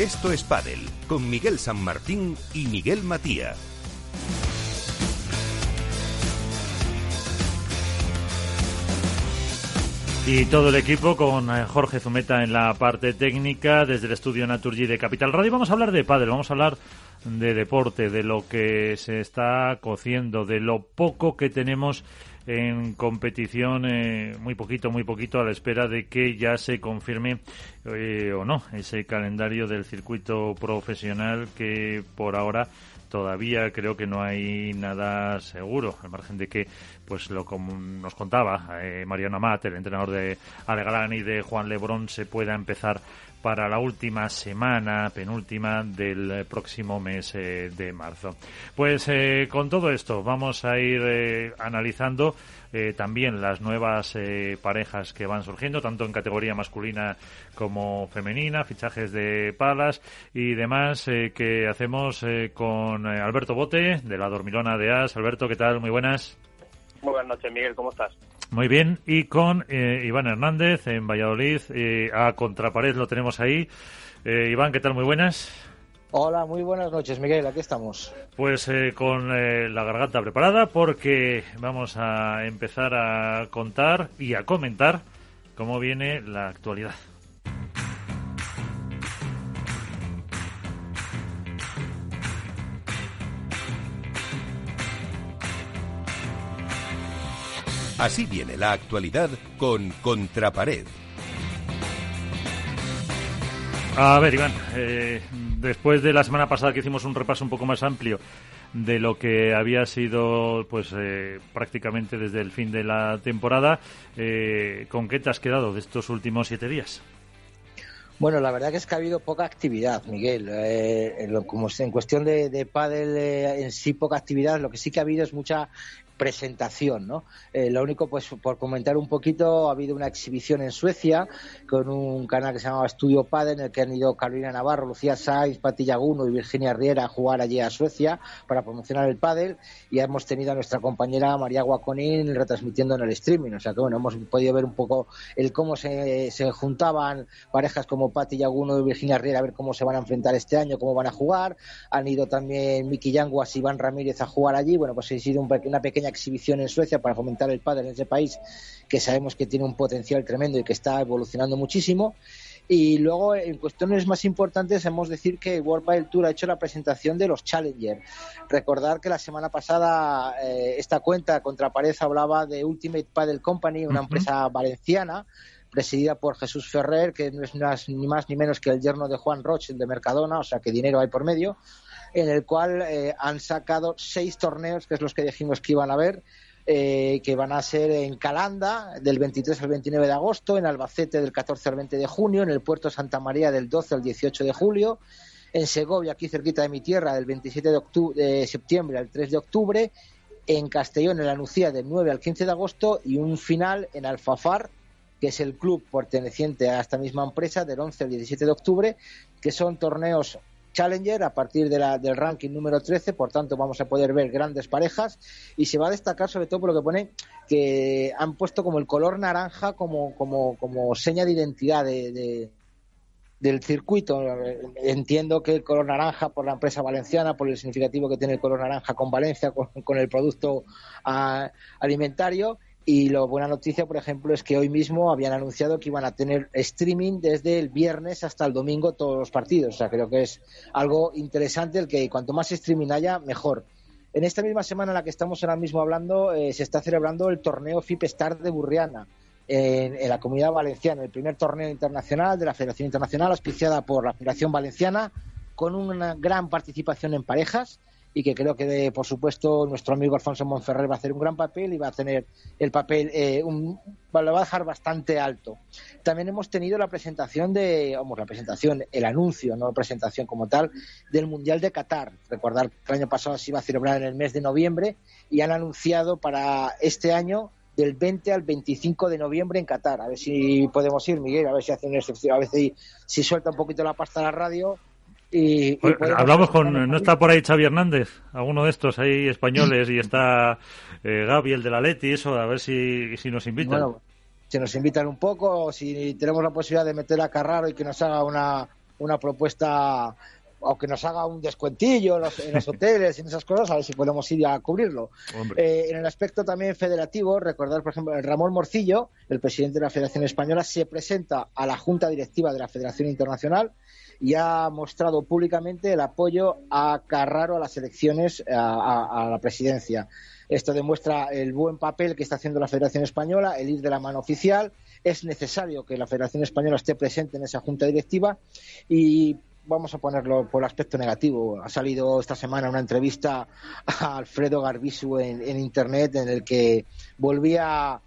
Esto es Padel, con Miguel San Martín y Miguel Matía. Y todo el equipo con eh, Jorge Zumeta en la parte técnica desde el estudio Naturgy de Capital Radio. Vamos a hablar de pádel, vamos a hablar de deporte, de lo que se está cociendo, de lo poco que tenemos en competición, eh, muy poquito, muy poquito, a la espera de que ya se confirme eh, o no ese calendario del circuito profesional que por ahora todavía creo que no hay nada seguro, al margen de que, pues lo como nos contaba eh, Mariano Amat, el entrenador de Alegalán y de Juan Lebrón, se pueda empezar para la última semana, penúltima del próximo mes eh, de marzo. Pues eh, con todo esto vamos a ir eh, analizando también las nuevas parejas que van surgiendo, tanto en categoría masculina como femenina, fichajes de palas y demás que hacemos con Alberto Bote de la Dormilona de As. Alberto, ¿qué tal? Muy buenas. Muy buenas noches, Miguel, ¿cómo estás? Muy bien, y con eh, Iván Hernández en Valladolid, eh, a contrapared lo tenemos ahí. Eh, Iván, ¿qué tal? Muy buenas. Hola, muy buenas noches, Miguel, aquí estamos. Pues con la garganta preparada porque vamos a empezar a contar y a comentar cómo viene la actualidad. Así viene la actualidad con Contrapared. A ver, Iván, eh, después de la semana pasada que hicimos un repaso un poco más amplio de lo que había sido pues eh, prácticamente desde el fin de la temporada, eh, ¿con qué te has quedado de estos últimos siete días? Bueno, la verdad que es que ha habido poca actividad, Miguel. como en cuestión de, de pádel en sí poca actividad, lo que sí que ha habido es mucha presentación, ¿no? Eh, lo único, pues, por comentar un poquito, ha habido una exhibición en Suecia con un canal que se llamaba Estudio Padre, en el que han ido Carolina Navarro, Lucía Saiz, Pati Yaguno y Virginia Riera a jugar allí a Suecia para promocionar el pádel y hemos tenido a nuestra compañera María Guaconín retransmitiendo en el streaming, o sea que bueno, hemos podido ver un poco el cómo se, se juntaban parejas como Pati Yaguno y Virginia Riera a ver cómo se van a enfrentar este año, cómo van a jugar, han ido también Miki Yanguas y Iván Ramírez a jugar allí, bueno, pues ha sido una pequeña exhibición en Suecia para fomentar el pádel en ese país que sabemos que tiene un potencial tremendo y que está evolucionando muchísimo. Y luego, en cuestiones más importantes, hemos de decir que World Padel Tour ha hecho la presentación de los Challenger. Recordar que la semana pasada eh, esta cuenta contra pared hablaba de Ultimate Padel Company, una empresa valenciana presidida por Jesús Ferrer, que no es ni más ni menos que el yerno de Juan Roche de Mercadona, o sea que dinero hay por medio en el cual eh, han sacado seis torneos, que es los que dijimos que iban a ver, eh, que van a ser en Calanda del 23 al 29 de agosto, en Albacete del 14 al 20 de junio, en el Puerto Santa María del 12 al 18 de julio, en Segovia, aquí cerquita de mi tierra, del 27 de, de septiembre al 3 de octubre, en Castellón, en la Nucía, del 9 al 15 de agosto, y un final en Alfafar, que es el club perteneciente a esta misma empresa, del 11 al 17 de octubre, que son torneos Challenger a partir de la, del ranking número 13, por tanto vamos a poder ver grandes parejas y se va a destacar sobre todo por lo que pone que han puesto como el color naranja como, como, como seña de identidad de, del circuito. Entiendo que el color naranja por la empresa valenciana, por el significativo que tiene el color naranja con Valencia, con, el producto ah, alimentario y la buena noticia, por ejemplo, es que hoy mismo habían anunciado que iban a tener streaming desde el viernes hasta el domingo todos los partidos. O sea, creo que es algo interesante el que cuanto más streaming haya, mejor. En esta misma semana en la que estamos ahora mismo hablando, eh, se está celebrando el torneo FIP Star de Burriana en, en, la comunidad valenciana, el primer torneo internacional de la Federación Internacional, auspiciada por la Federación Valenciana, con una gran participación en parejas y que creo que, por supuesto, nuestro amigo Alfonso Monferrer va a hacer un gran papel y va a tener el papel, eh, un, lo va a dejar bastante alto. También hemos tenido la presentación de, vamos, la presentación, el anuncio, no la presentación como tal, del Mundial de Qatar. Recordar que el año pasado se iba a celebrar en el mes de noviembre y han anunciado para este año del 20 al 25 de noviembre en Qatar. A ver si podemos ir, Miguel, a ver si hace una excepción, a ver si, si suelta un poquito la pasta a la radio y, hablamos con, ¿no está por ahí Xavi Hernández? Alguno de estos ahí españoles y está eh, Gaby, el de la Leti, eso, a ver si, si nos invitan. Bueno, si nos invitan un poco, si tenemos la posibilidad de meter a Carraro y que nos haga una, una propuesta o que nos haga un descuentillo en los, hoteles y en esas cosas, a ver si podemos ir a cubrirlo. Eh, en el aspecto también federativo, recordar, por ejemplo, Ramón Morcillo, el presidente de la Federación Española, se presenta a la Junta Directiva de la Federación Internacional y ha mostrado públicamente el apoyo a Carraro a las elecciones a, la presidencia. Esto demuestra el buen papel que está haciendo la Federación Española, el ir de la mano oficial. Es necesario que la Federación Española esté presente en esa junta directiva y vamos a ponerlo por el aspecto negativo. Ha salido esta semana una entrevista a Alfredo Garbisu en, Internet en el que volvía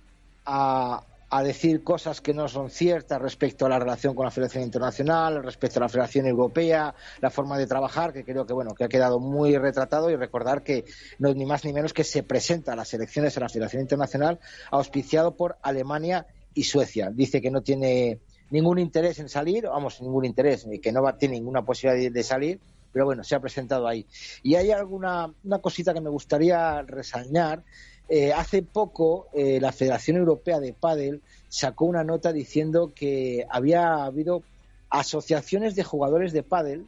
a, decir cosas que no son ciertas respecto a la relación con la Federación Internacional, respecto a la Federación Europea, la forma de trabajar, que creo que bueno que ha quedado muy retratado y recordar que no es ni más ni menos que se presenta a las elecciones a la Federación Internacional auspiciado por Alemania y Suecia. Dice que no tiene ningún interés en salir, vamos, ningún interés, que no va, tiene ninguna posibilidad de, salir, pero bueno, se ha presentado ahí. Y hay alguna una cosita que me gustaría resañar. Eh, hace poco eh, la Federación Europea de Padel sacó una nota diciendo que había habido asociaciones de jugadores de pádel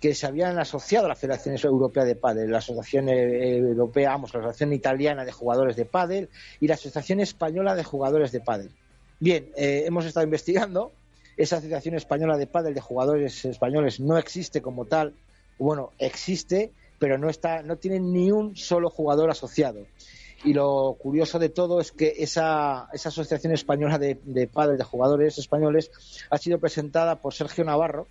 que se habían asociado a la Federación Europea de Pádel, la Asociación eh, Europea, vamos, la Asociación Italiana de Jugadores de Pádel y la Asociación Española de Jugadores de Pádel. Bien, hemos estado investigando. Esa Asociación Española de Padel de Jugadores Españoles no existe como tal. Bueno, existe, pero no, está, no tiene ni un solo jugador asociado. Y lo curioso de todo es que esa, esa Asociación Española de, de Padel de Jugadores Españoles ha sido presentada por Sergio Navarro,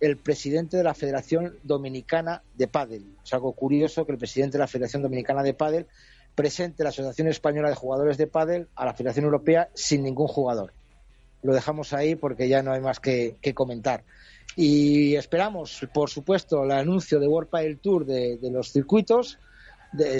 el presidente de la Federación Dominicana de Padel. Es algo curioso que el presidente de la Federación Dominicana de Padel presente la Asociación Española de Jugadores de Pádel a la Federación Europea sin ningún jugador. Lo dejamos ahí porque ya no hay más que, comentar. Y esperamos, por supuesto, el anuncio de World Padel Tour de, los circuitos.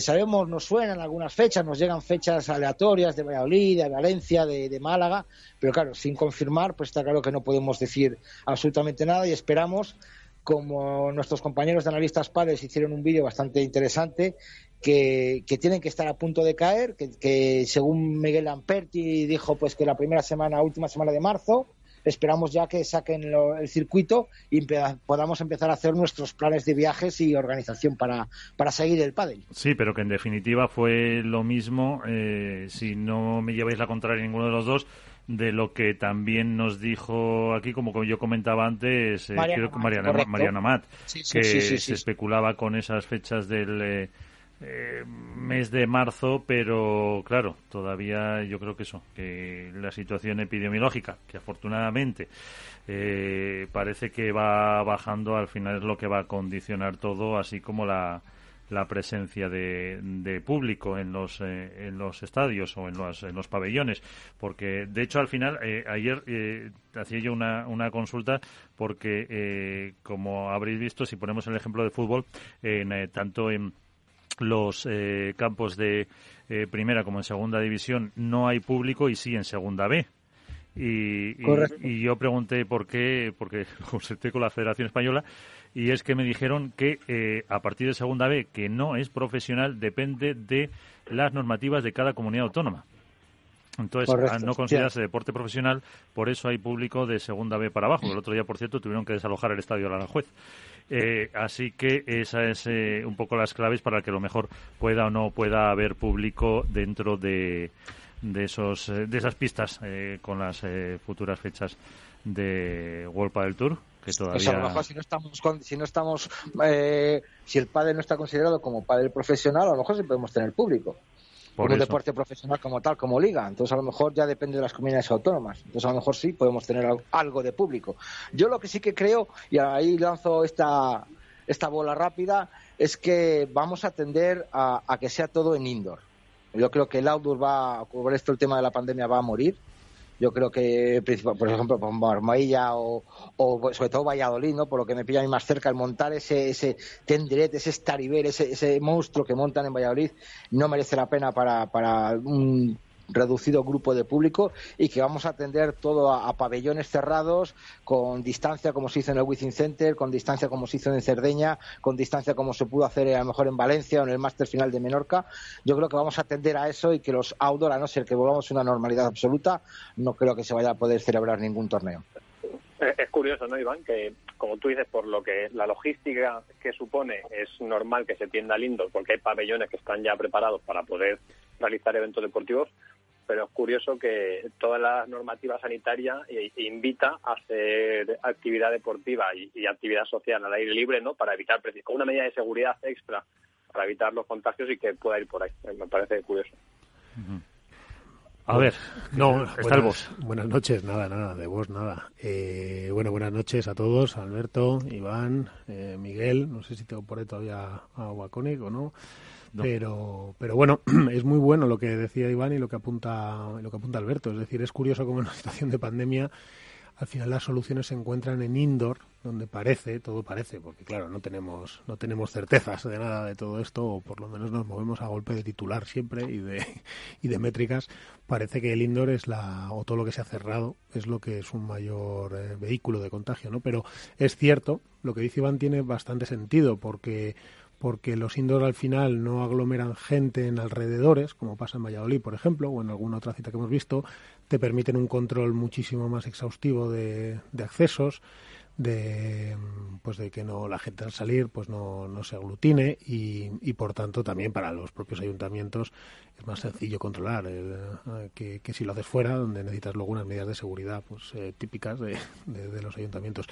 Sabemos, nos suenan algunas fechas, nos llegan fechas aleatorias de Valladolid, de Valencia, de, de, Málaga, pero claro, sin confirmar, pues está claro que no podemos decir absolutamente nada y esperamos, como nuestros compañeros de analistas padres hicieron un vídeo bastante interesante, que, tienen que estar a punto de caer, que, según Miguel Lamperti dijo pues que la primera semana, última semana de marzo, esperamos ya que saquen el circuito y podamos empezar a hacer nuestros planes de viajes y organización para, para seguir el pádel. Sí, pero que en definitiva fue lo mismo, eh, si no me lleváis la contraria ninguno de los dos, de lo que también nos dijo aquí, como yo comentaba antes, eh, Mariana, creo Mariana, Mat, que se especulaba con esas fechas del... Eh, eh, mes de marzo, pero claro, todavía yo creo que eso, que la situación epidemiológica, que afortunadamente eh, parece que va bajando, al final es lo que va a condicionar todo, así como la, la presencia de, de público en los eh, en los estadios o en los, pabellones. Porque de hecho al final eh, ayer eh, hacía yo una, una consulta porque como habréis visto si ponemos el ejemplo de fútbol en, tanto en los eh, campos de eh, primera como en segunda división no hay público y sí en segunda B. Y, y, yo pregunté por qué, porque consulté con la Federación Española, y es que me dijeron que eh, a partir de segunda B, que no es profesional, depende de las normativas de cada comunidad autónoma. Entonces, al no considerarse deporte profesional, por eso hay público de segunda B para abajo. El otro día, por cierto, tuvieron que desalojar el estadio Aranjuez. Eh, así que esa es eh, un poco las claves para que lo mejor pueda o no pueda haber público dentro de, de, esos, eh, de esas pistas eh, con las futuras fechas de World Padel Tour que todavía... a lo mejor si no estamos, si no estamos, si el padre no está considerado como padre profesional, a lo mejor sí podemos tener público por un deporte profesional como tal, como liga. Entonces, a lo mejor ya depende de las comunidades autónomas. Entonces, a lo mejor sí podemos tener algo de público. Yo lo que sí que creo, y ahí lanzo esta, esta bola rápida, es que vamos a tender a, a que sea todo en indoor. Yo creo que el outdoor va, por esto el tema de la pandemia va a morir yo creo que, por ejemplo, por o, sobre todo Valladolid, ¿no? por lo que me pilla a mí más cerca, el montar ese, ese tenderet, ese Stariver, ese, ese monstruo que montan en Valladolid, no merece la pena para, para un reducido grupo de público y que vamos a atender todo a, pabellones cerrados, con distancia como se hizo en el Within Center, con distancia como se hizo en Cerdeña, con distancia como se pudo hacer a lo mejor en Valencia o en el Máster Final de Menorca. Yo creo que vamos a atender a eso y que los outdoor, a no ser que volvamos a una normalidad absoluta, no creo que se vaya a poder celebrar ningún torneo. Es curioso, ¿no, Iván? Que como tú dices, por lo que la logística que supone, es normal que se tienda al indoor porque hay pabellones que están ya preparados para poder realizar eventos deportivos, pero es curioso que toda la normativa sanitaria invita a hacer actividad deportiva y, actividad social al aire libre, ¿no? Para evitar, con una medida de seguridad extra para evitar los contagios y que pueda ir por ahí. Me parece curioso. A ver, no, está buenas, Buenas noches, nada, nada, de vos, nada. Eh, bueno, buenas noches a todos, Alberto, Iván, eh, Miguel, no sé si tengo por ahí todavía a Waconic o no. Pero, pero bueno, es muy bueno lo que decía Iván y lo que apunta, lo que apunta Alberto. Es decir, es curioso cómo en una situación de pandemia al final las soluciones se encuentran en indoor, donde parece, todo parece, porque claro, no tenemos, no tenemos certezas de nada de todo esto, o por lo menos nos movemos a golpe de titular siempre y de, y de métricas. Parece que el indoor es la, o todo lo que se ha cerrado, es lo que es un mayor eh, vehículo de contagio, ¿no? Pero es cierto, lo que dice Iván tiene bastante sentido, porque porque los indoor al final no aglomeran gente en alrededores, como pasa en Valladolid, por ejemplo, o en alguna otra cita que hemos visto, te permiten un control muchísimo más exhaustivo de, accesos, de pues de que no la gente al salir pues no, no se aglutine y, por tanto también para los propios ayuntamientos es más sencillo controlar eh, que, si lo haces fuera donde necesitas luego unas medidas de seguridad pues eh, típicas de, de, los ayuntamientos.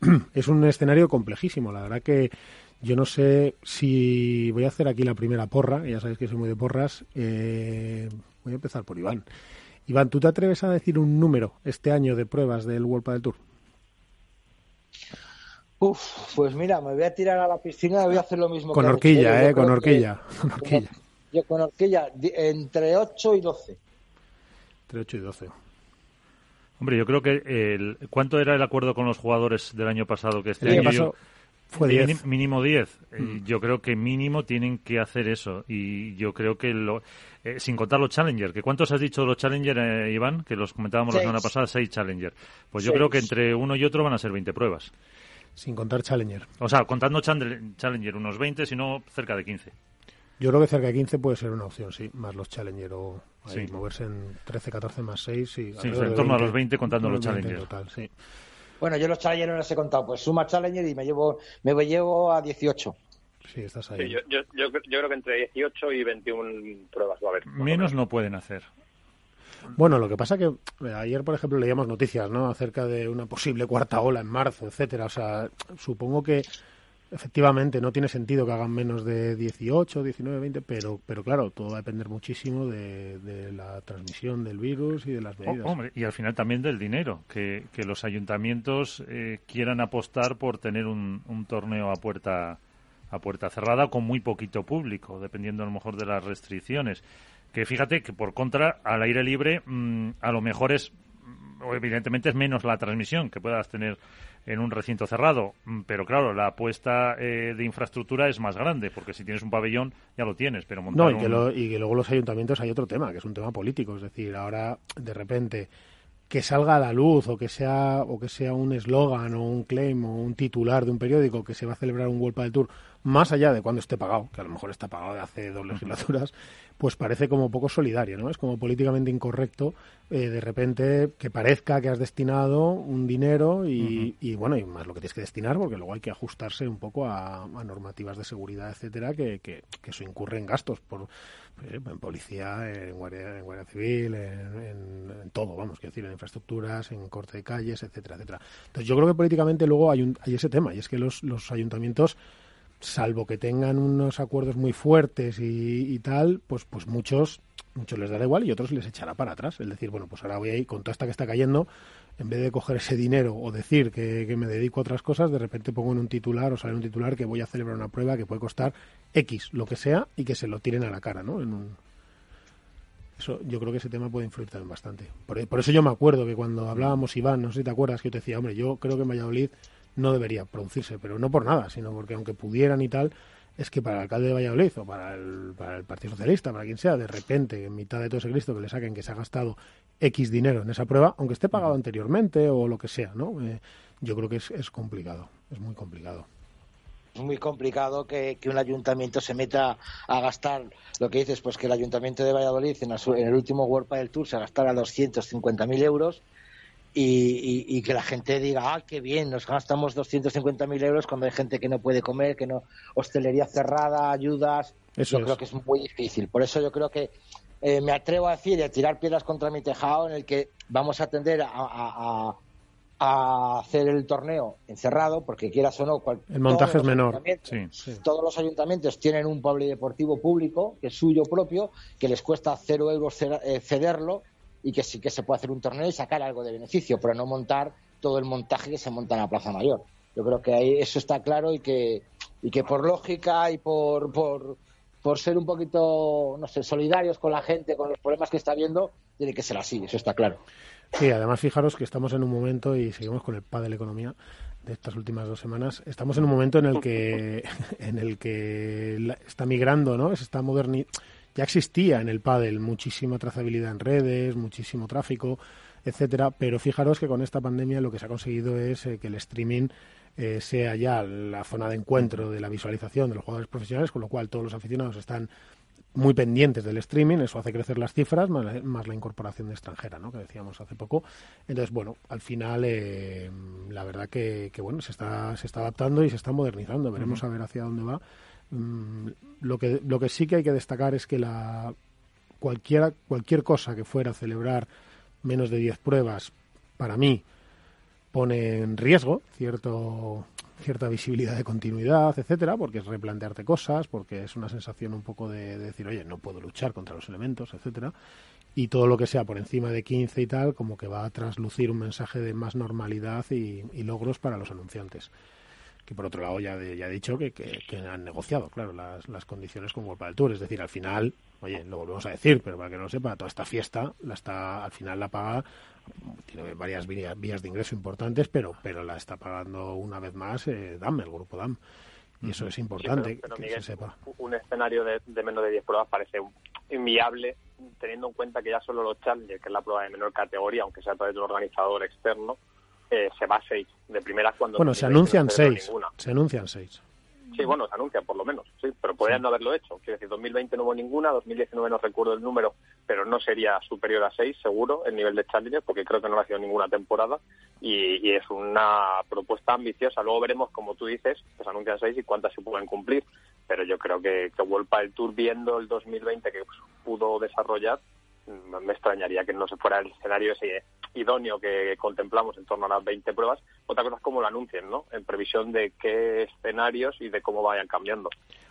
Es un escenario complejísimo la verdad que yo no sé si voy a hacer aquí la primera porra, ya sabéis que soy muy de porras. Eh, voy a empezar por Iván. Iván, ¿tú te atreves a decir un número este año de pruebas del World del Tour? Uf, pues mira, me voy a tirar a la piscina y voy a hacer lo mismo. Con horquilla, ¿eh? Con horquilla. con horquilla. Yo con horquilla, entre 8 y 12. Entre 8 y 12. Hombre, yo creo que el, ¿cuánto era el acuerdo con los jugadores del año pasado que este año fue 10. Mínimo 10. Eh, mm. Yo creo que mínimo tienen que hacer eso. Y yo creo que, lo, eh, sin contar los Challenger, que ¿cuántos has dicho de los Challenger, eh, Iván? Que los comentábamos la semana pasada, 6 Challenger. Pues yo creo que entre uno y otro van a ser 20 pruebas. Sin contar Challenger. O sea, contando Challenger, unos 20, si no cerca de 15. Yo creo que cerca de 15 puede ser una opción, sí, más los Challenger o moverse en 13, 14 más 6. Sí, sí en torno a los 20 contando los Challenger. Total, sí. Bueno, yo los Challenger no los he contado, pues suma Challenger y me llevo, me llevo a 18. Sí, estás ahí. yo, yo, yo, creo que entre 18 y 21 pruebas va a haber. Menos no pueden hacer. Bueno, lo que pasa que eh, ayer, por ejemplo, leíamos noticias, ¿no? Acerca de una posible cuarta ola en marzo, etcétera. O sea, supongo que efectivamente no tiene sentido que hagan menos de 18, 19, 20, pero, pero claro, todo va a depender muchísimo de, la transmisión del virus y de las medidas. hombre, y al final también del dinero, que, que los ayuntamientos eh, quieran apostar por tener un, un torneo a puerta a puerta cerrada con muy poquito público, dependiendo a lo mejor de las restricciones. Que fíjate que por contra, al aire libre, mm, a lo mejor es, mm, evidentemente es menos la transmisión que puedas tener en un recinto cerrado. Mm, pero claro, la apuesta eh, de infraestructura es más grande, porque si tienes un pabellón ya lo tienes, pero montar No, y que, y que luego los ayuntamientos hay otro tema, que es un tema político. Es decir, ahora de repente que salga a la luz o que sea o que sea un eslogan o un claim o un titular de un periódico que se va a celebrar un World del Tour más allá de cuando esté pagado, que a lo mejor está pagado de hace dos legislaturas, pues parece como poco solidario, ¿no? Es como políticamente incorrecto eh, de repente que parezca que has destinado un dinero y, bueno, y más lo que tienes que destinar, porque luego hay que ajustarse un poco a, normativas de seguridad, etcétera, que, que, eso incurre en gastos por eh, en policía, en guardia, en guardia civil, en, todo, vamos, quiero decir, en infraestructuras, en corte de calles, etcétera, etcétera. Entonces yo creo que políticamente luego hay, hay ese tema, y es que los, los ayuntamientos salvo que tengan unos acuerdos muy fuertes y, tal, pues, pues muchos, muchos les dará igual y otros les echará para atrás. Es decir, bueno, pues ahora voy a ir con toda esta que está cayendo, en vez de coger ese dinero o decir que, me dedico a otras cosas, de repente pongo en un titular o sale un titular que voy a celebrar una prueba que puede costar X, lo que sea, y que se lo tiren a la cara, ¿no? En un... Eso, yo creo que ese tema puede influir también bastante. Por, por, eso yo me acuerdo que cuando hablábamos, Iván, no sé si te acuerdas, que yo te decía, hombre, yo creo que en Valladolid no debería producirse, pero no por nada, sino porque aunque pudieran y tal, es que para el alcalde de Valladolid o para el, para el Partido Socialista, para quien sea, de repente, en mitad de todo ese Cristo, que le saquen que se ha gastado X dinero en esa prueba, aunque esté pagado anteriormente o lo que sea, ¿no? Eh, yo creo que es, es complicado, es muy complicado es muy complicado que, un ayuntamiento se meta a gastar lo que dices, pues que el ayuntamiento de Valladolid en, el último World del Tour se gastara 250.000 euros y, que la gente diga, ah, qué bien, nos gastamos 250.000 euros cuando hay gente que no puede comer, que no, hostelería cerrada, ayudas. Eso yo creo que es muy difícil. Por eso yo creo que eh, me atrevo a decir y a tirar piedras contra mi tejado en el que vamos a tender a, hacer el torneo encerrado, porque quieras o no. el montaje es menor. Todos los ayuntamientos tienen un polideportivo público, que es suyo propio, que les cuesta cero euros eh, cederlo y que sí que se puede hacer un torneo y sacar algo de beneficio, pero no montar todo el montaje que se monta en la Plaza Mayor. Yo creo que ahí eso está claro y que, y que por lógica y por, por, por ser un poquito, no sé, solidarios con la gente, con los problemas que está viendo, tiene que ser así, eso está claro. Sí, además fijaros que estamos en un momento, y seguimos con el PA de la economía de estas últimas dos semanas, estamos en un momento en el que, en el que está migrando, ¿no? Se está modernizando ya existía en el pádel muchísima trazabilidad en redes, muchísimo tráfico, etcétera, pero fijaros que con esta pandemia lo que se ha conseguido es eh, que el streaming eh, sea ya la zona de encuentro de la visualización de los jugadores profesionales, con lo cual todos los aficionados están muy pendientes del streaming, eso hace crecer las cifras, más la, incorporación de extranjera, ¿no? que decíamos hace poco. Entonces, bueno, al final, eh, la verdad que, bueno, se está, se está adaptando y se está modernizando. Veremos a ver hacia dónde va. Mm, lo, que, lo que sí que hay que destacar es que la, cualquiera, cualquier cosa que fuera a celebrar menos de 10 pruebas, para mí, pone en riesgo cierto, cierta visibilidad de continuidad, etcétera, porque es replantearte cosas, porque es una sensación un poco de, decir, oye, no puedo luchar contra los elementos, etcétera. Y todo lo que sea por encima de 15 y tal, como que va a traslucir un mensaje de más normalidad y logros para los anunciantes que por otro lado ya, ya he dicho que, que, han negociado, claro, las, las condiciones con World del Tour. Es decir, al final, oye, lo volvemos a decir, pero para que no lo sepa, toda esta fiesta la está, al final la paga, tiene varias vías, de ingreso importantes, pero, pero la está pagando una vez más eh, DAM, el grupo DAM. Y eso es importante que se sepa. Un escenario de, menos de 10 pruebas parece inviable, teniendo en cuenta que ya solo los Challengers, que es la prueba de menor categoría, aunque sea a través de un organizador externo, eh, se va a seis de primeras cuando... Bueno, se anuncian seis. Se anuncian seis. Sí, bueno, se anuncian por lo menos, sí, pero podrían no haberlo hecho. Quiero decir, 2020 no hubo ninguna, 2019 no recuerdo el número, pero no sería superior a seis, seguro, el nivel de Challenger, porque creo que no ha sido ninguna temporada y, es una propuesta ambiciosa. Luego veremos, como tú dices, que se anuncian seis y cuántas se pueden cumplir, pero yo creo que, que Vuelpa el Tour viendo el 2020 que pudo desarrollar, me extrañaría que no se fuera el escenario ese idóneo que contemplamos en torno a las 20 pruebas, otra cosa es cómo lo anuncien, ¿no? En previsión de qué escenarios y de cómo vayan cambiando.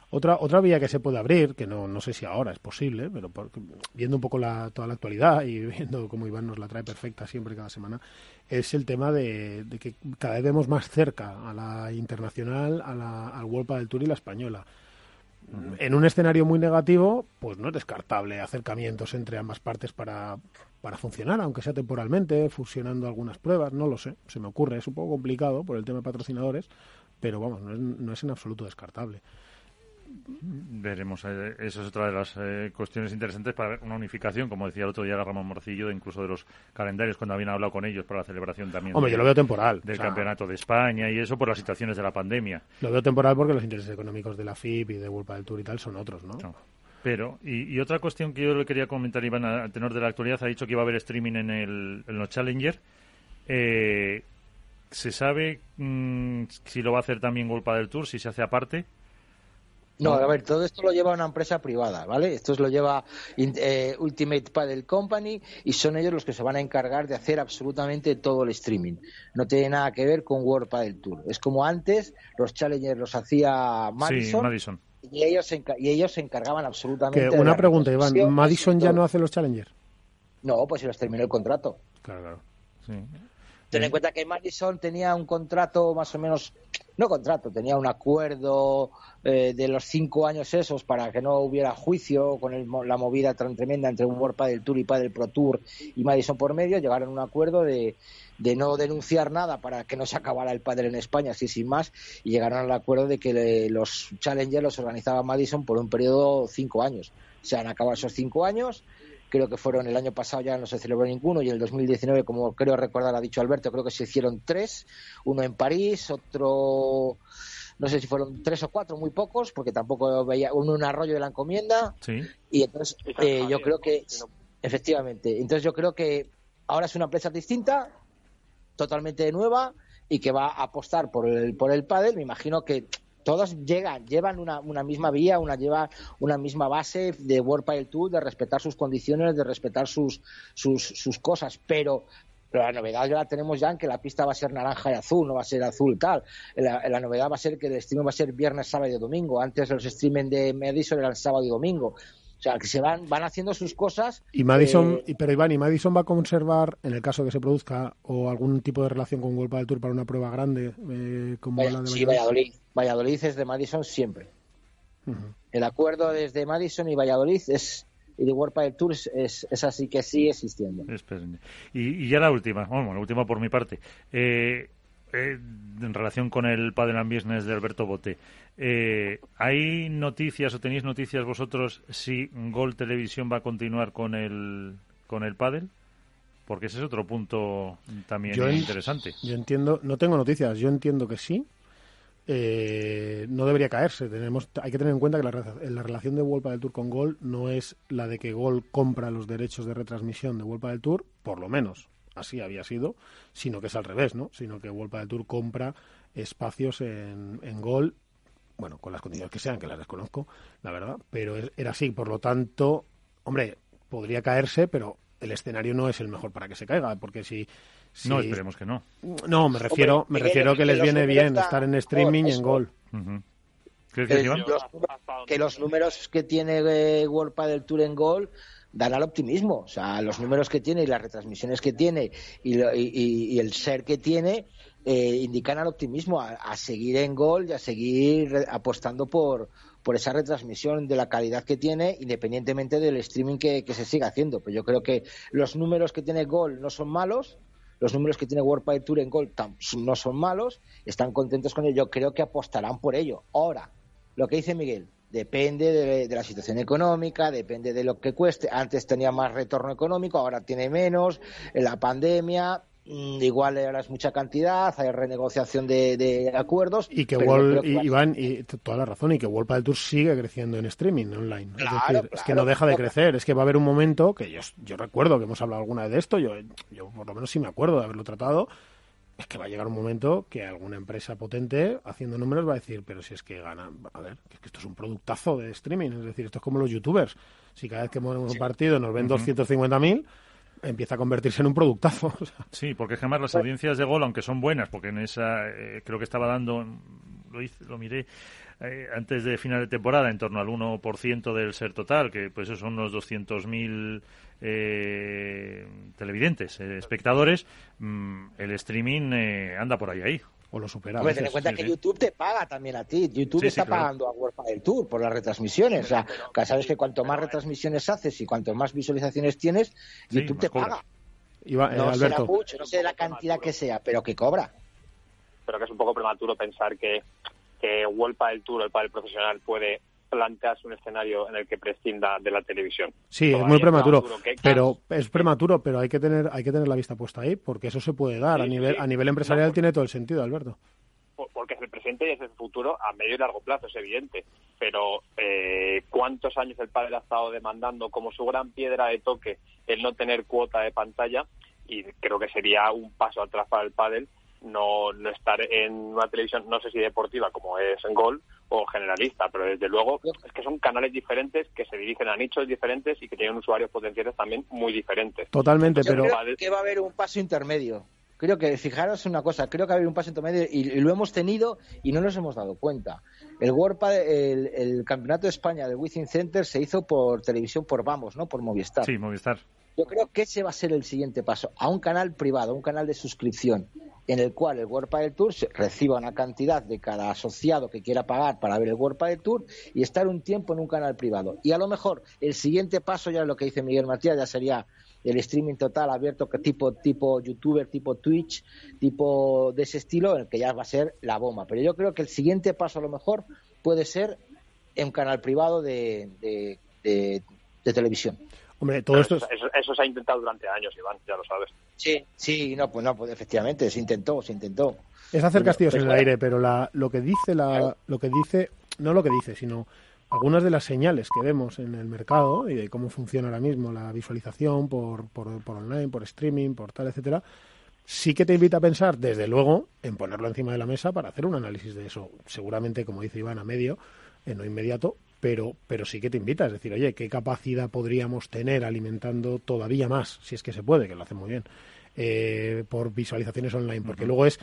Otra, otra vía que se puede abrir, que no, no sé si ahora es posible, pero viendo un poco la, toda la actualidad y viendo cómo Iván nos la trae perfecta siempre cada semana, es el tema de, que cada vez vemos más cerca a la internacional, a la, al World del Tour y la española. En un escenario muy negativo, pues no es descartable acercamientos entre ambas partes para, para funcionar, aunque sea temporalmente, fusionando algunas pruebas, no lo sé, se me ocurre, es un poco complicado por el tema de patrocinadores, pero vamos, no es, no es en absoluto descartable. Veremos, eh, eso es otra de las eh, cuestiones interesantes para una unificación, como decía el otro día Ramón Morcillo, incluso de los calendarios, cuando habían hablado con ellos para la celebración también Hombre, yo lo veo temporal. del Campeonato de España y eso por las situaciones de la pandemia. Lo veo temporal porque los intereses económicos de la FIP y de World del Tour y tal son otros, ¿no? Pero, y, otra cuestión que yo le quería comentar, Iván, al tenor de la actualidad, ha dicho que iba a haber streaming en, el, en los Challenger. Eh, ¿Se sabe mm, si lo va a hacer también Golpa del Tour, si se hace aparte? No, a ver, todo esto lo lleva una empresa privada, ¿vale? Esto lo lleva eh, Ultimate Paddle Company y son ellos los que se van a encargar de hacer absolutamente todo el streaming. No tiene nada que ver con World Paddle Tour. Es como antes, los Challengers los hacía Madison. Sí, Madison y ellos se, y ellos se encargaban absolutamente. una pregunta, Iván, ¿Madison ya no hace los Challengers? No, pues se los terminó el contrato. Claro, claro. Ten en cuenta que Madison tenía un contrato más o menos, no contrato, tenía un acuerdo eh, de los cinco años esos para que no hubiera juicio con la movida tan tremenda entre un World del Tour y Padel Pro Tour y Madison por medio, llegaron a un acuerdo de, de no denunciar nada para que no se acabara el padre en España, así sin más, y llegaron al acuerdo de que los Challengers los organizaba Madison por un periodo de cinco años. Se han acabado esos cinco años, creo que fueron el año pasado ya no se celebró ninguno y el 2019, como creo recordar ha dicho Alberto, creo que se hicieron tres, uno en París, otro no sé si fueron tres o cuatro, muy pocos, porque tampoco veía uno en Arroyo de la Encomienda. Y entonces eh, yo creo que, efectivamente, entonces yo creo que ahora es una empresa distinta, totalmente nueva y que va a apostar por el, por el pádel. Me imagino que todos llegan, llevan una, una, misma vía, una lleva una misma base de World Padel Tour, de respetar sus condiciones, de respetar sus, sus, sus cosas, pero pero la novedad ya la tenemos ya en que la pista va a ser naranja y azul, no va a ser azul tal. La, la novedad va a ser que el streaming va a ser viernes, sábado y domingo. Antes los streaming de Madison eran sábado y domingo. O sea, que se van, van haciendo sus cosas. Y Madison, eh, pero Iván, ¿y Madison va a conservar, en el caso que se produzca, o algún tipo de relación con World del Tour para una prueba grande, eh, como Vaya, la de Sí, Valladolid. Valladolid es de Madison siempre. Uh -huh. El acuerdo desde Madison y Valladolid es y de World Padel Tour es, es, es, así que sigue existiendo. Y, y, ya la última, bueno, la última por mi parte. Eh, eh, en relación con el Padel and Business de Alberto Bote, eh, ¿hay noticias o tenéis noticias vosotros si Gol Televisión va a continuar con el, con el Padel? Porque ese es otro punto también yo interesante. yo entiendo, no tengo noticias, yo entiendo que sí, eh, no debería caerse. Tenemos, hay que tener en cuenta que la, la relación de World del Tour con Gol no es la de que Gol compra los derechos de retransmisión de World del Tour, por lo menos así había sido, sino que es al revés, ¿no? Sino que World del Tour compra espacios en, en Gol, bueno, con las condiciones que sean, que las desconozco, la verdad, pero era así. Por lo tanto, hombre, podría caerse, pero el escenario no es el mejor para que se caiga, porque si. No, esperemos que no. No, me refiero, Hombre, me refiero que, que les viene bien está... estar en streaming y en gol. Uh -huh. que, los, que, los, números que tiene eh, World del Tour en gol dan al optimismo. O sea, los números que tiene y las retransmisiones que tiene y, lo, y, el ser que tiene eh, indican al optimismo, a, seguir en gol y a seguir apostando por, por esa retransmisión de la calidad que tiene, independientemente del streaming que, se siga haciendo. Pues yo creo que los números que tiene gol no son malos los números que tiene World Tour en Gold no son malos, están contentos con ello, yo creo que apostarán por ello. Ahora, lo que dice Miguel, depende de, de, la situación económica, depende de lo que cueste. Antes tenía más retorno económico, ahora tiene menos, en la pandemia, igual ahora es mucha cantidad, hay renegociación de, de acuerdos. Y que Wall, que y, Iván, y toda la razón, y que World Padel Tour sigue creciendo en streaming online. Claro, es decir, claro, es que no deja de crecer, es que va a haber un momento que yo, yo recuerdo que hemos hablado alguna vez de esto, yo, yo por lo menos sí me acuerdo de haberlo tratado, es que va a llegar un momento que alguna empresa potente haciendo números va a decir, pero si es que gana, a ver, es que esto es un productazo de streaming, es decir, esto es como los youtubers, si cada vez que movemos sí. un partido nos ven uh -huh. 250.000 empieza a convertirse en un productazo. Sí, porque jamás las audiencias de gol, aunque son buenas, porque en esa eh, creo que estaba dando, lo, hice, lo miré eh, antes de final de temporada, en torno al 1% del ser total, que pues eso son unos 200.000 eh, televidentes, eh, espectadores, mmm, el streaming anda por ahí ahí. O lo supera. Pues ten en cuenta sí, que sí. YouTube te paga también a ti. YouTube sí, está pagando a World del Tour por las retransmisiones. O sea, sabes que cuanto más retransmisiones haces y cuanto más visualizaciones tienes, YouTube te paga. Iba, eh, no Alberto. será mucho, no sé la cantidad que sea, pero que cobra. Pero que es un poco prematuro pensar que, que World del Tour, el padel profesional, puede plantearse un escenario en el que prescinda de la televisión. Sí, Todavía es muy prematuro, que, pero es prematuro, pero hay que tener hay que tener la vista puesta ahí, porque eso se puede dar sí, a nivel sí. a nivel empresarial no, tiene todo el sentido, Alberto. Porque es el presente y es el futuro a medio y largo plazo, es evidente. Pero eh, cuántos años el padre ha estado demandando como su gran piedra de toque el no tener cuota de pantalla y creo que sería un paso atrás para el pádel no, no estar en una televisión, no sé si deportiva como es en Gol o generalista, pero desde luego es que son canales diferentes que se dirigen a nichos diferentes y que tienen usuarios potenciales también muy diferentes. Totalmente, Yo pero... Creo que va a haber un paso intermedio. Creo que, fijaros una cosa, creo que va a haber un paso intermedio y, y lo hemos tenido y no nos hemos dado cuenta. El World el, el Campeonato de España del Within Center se hizo por televisión por Vamos, ¿no? Por Movistar. Sí, Movistar. Yo creo que ese va a ser el siguiente paso, a un canal privado, un canal de suscripción, en el cual el World Padel Tour reciba una cantidad de cada asociado que quiera pagar para ver el World Padel Tour y estar un tiempo en un canal privado. Y a lo mejor el siguiente paso, ya es lo que dice Miguel Matías, ya sería el streaming total abierto que tipo tipo youtuber, tipo Twitch, tipo de ese estilo, en el que ya va a ser la bomba. Pero yo creo que el siguiente paso a lo mejor puede ser en un canal privado de, de, de, de televisión. Hombre, todo esto es... eso, eso, se ha intentado durante años, Iván, ya lo sabes. Sí, sí, no, pues no, pues efectivamente, se intentó, se intentó. Es hacer castillos en el aire, pero la, lo que dice la, lo que dice, no lo que dice, sino algunas de las señales que vemos en el mercado y de cómo funciona ahora mismo la visualización por, por, por online, por streaming, por tal, etcétera, sí que te invita a pensar, desde luego, en ponerlo encima de la mesa para hacer un análisis de eso. Seguramente, como dice Iván, a medio, en no inmediato, pero, pero sí que te invita. Es decir, oye, ¿qué capacidad podríamos tener alimentando todavía más, si es que se puede, que lo hace muy bien, eh, por visualizaciones online? Porque luego es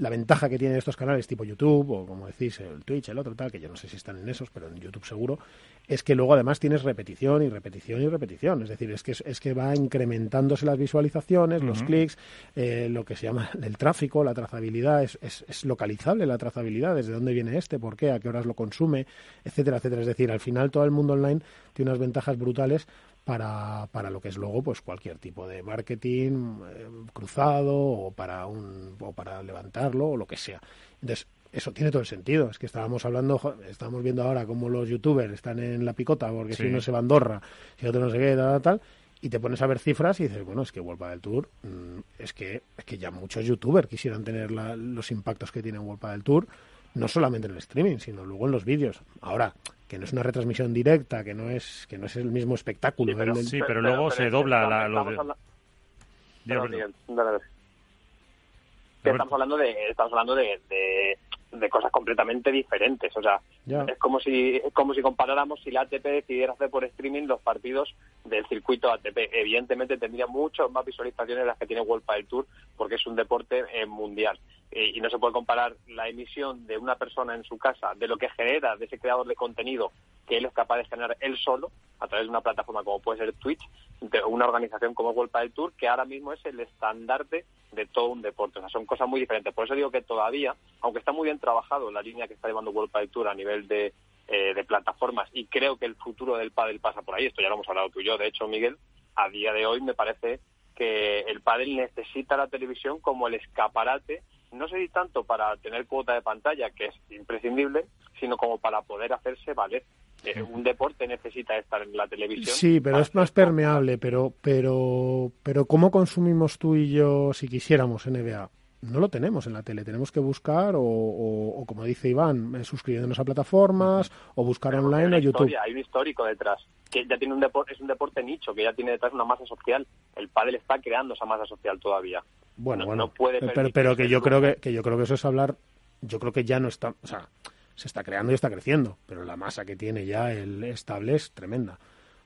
la ventaja que tienen estos canales tipo YouTube o como decís el Twitch, el otro tal, que yo no sé si están en esos, pero en YouTube seguro, es que luego además tienes repetición y repetición y repetición. Es decir, es que, es que va incrementándose las visualizaciones, los clics, eh, lo que se llama el tráfico, la trazabilidad, es, es, es, localizable la trazabilidad, desde dónde viene este, por qué, a qué horas lo consume, etcétera, etcétera. Es decir, al final todo el mundo online tiene unas ventajas brutales para, para lo que es luego pues cualquier tipo de marketing eh, cruzado o para un o para levantarlo o lo que sea. Entonces, eso tiene todo el sentido. Es que estábamos hablando, estamos viendo ahora cómo los youtubers están en la picota, porque si uno se va a Andorra, si otro no sé qué, tal, tal, y te pones a ver cifras y dices, bueno, es que World del Tour, mm, es que, es que ya muchos youtubers quisieran tener los impactos que tiene World del Tour, no solamente en el streaming, sino luego en los vídeos. Ahora, que no es una retransmisión directa, que no es que no es el mismo espectáculo. Sí, pero, sí, pero, luego se dobla la, lo de... estamos hablando de estamos hablando de, de, cosas completamente diferentes o sea es como si es como si comparáramos si la ATP decidiera hacer por streaming los partidos del circuito ATP evidentemente tendría muchas más visualizaciones de las que tiene World del Tour porque es un deporte eh, mundial eh, y no se puede comparar la emisión de una persona en su casa, de lo que genera de ese creador de contenido que él es capaz de generar él solo, a través de una plataforma como puede ser Twitch, de una organización como World del Tour, que ahora mismo es el estandarte de todo un deporte. O sea, son cosas muy diferentes. Por eso digo que todavía, aunque está muy bien trabajado la línea que está llevando World del Tour a nivel de, eh, de plataformas, y creo que el futuro del pádel pasa por ahí, esto ya lo hemos hablado tú y yo, de hecho, Miguel, a día de hoy me parece que el pádel necesita la televisión como el escaparate no sé si tanto para tener cuota de pantalla, que es imprescindible, sino como para poder hacerse valer. Eh, un deporte necesita estar en la televisión. Sí, pero es más permeable, pero, pero, pero ¿cómo consumimos tú y yo si quisiéramos NBA? No lo tenemos en la tele, tenemos que buscar o, como dice Iván, eh, suscribiéndonos a plataformas o buscar online o YouTube. hay un histórico detrás, que ya tiene un deporte, es un deporte nicho, que ya tiene detrás una masa social. El pádel está creando esa masa social todavía. Bueno, bueno, pero, que yo creo que, que yo creo que eso es hablar, yo creo que ya no está, o sea, se está creando y está creciendo, pero la masa que tiene ya el estable es tremenda.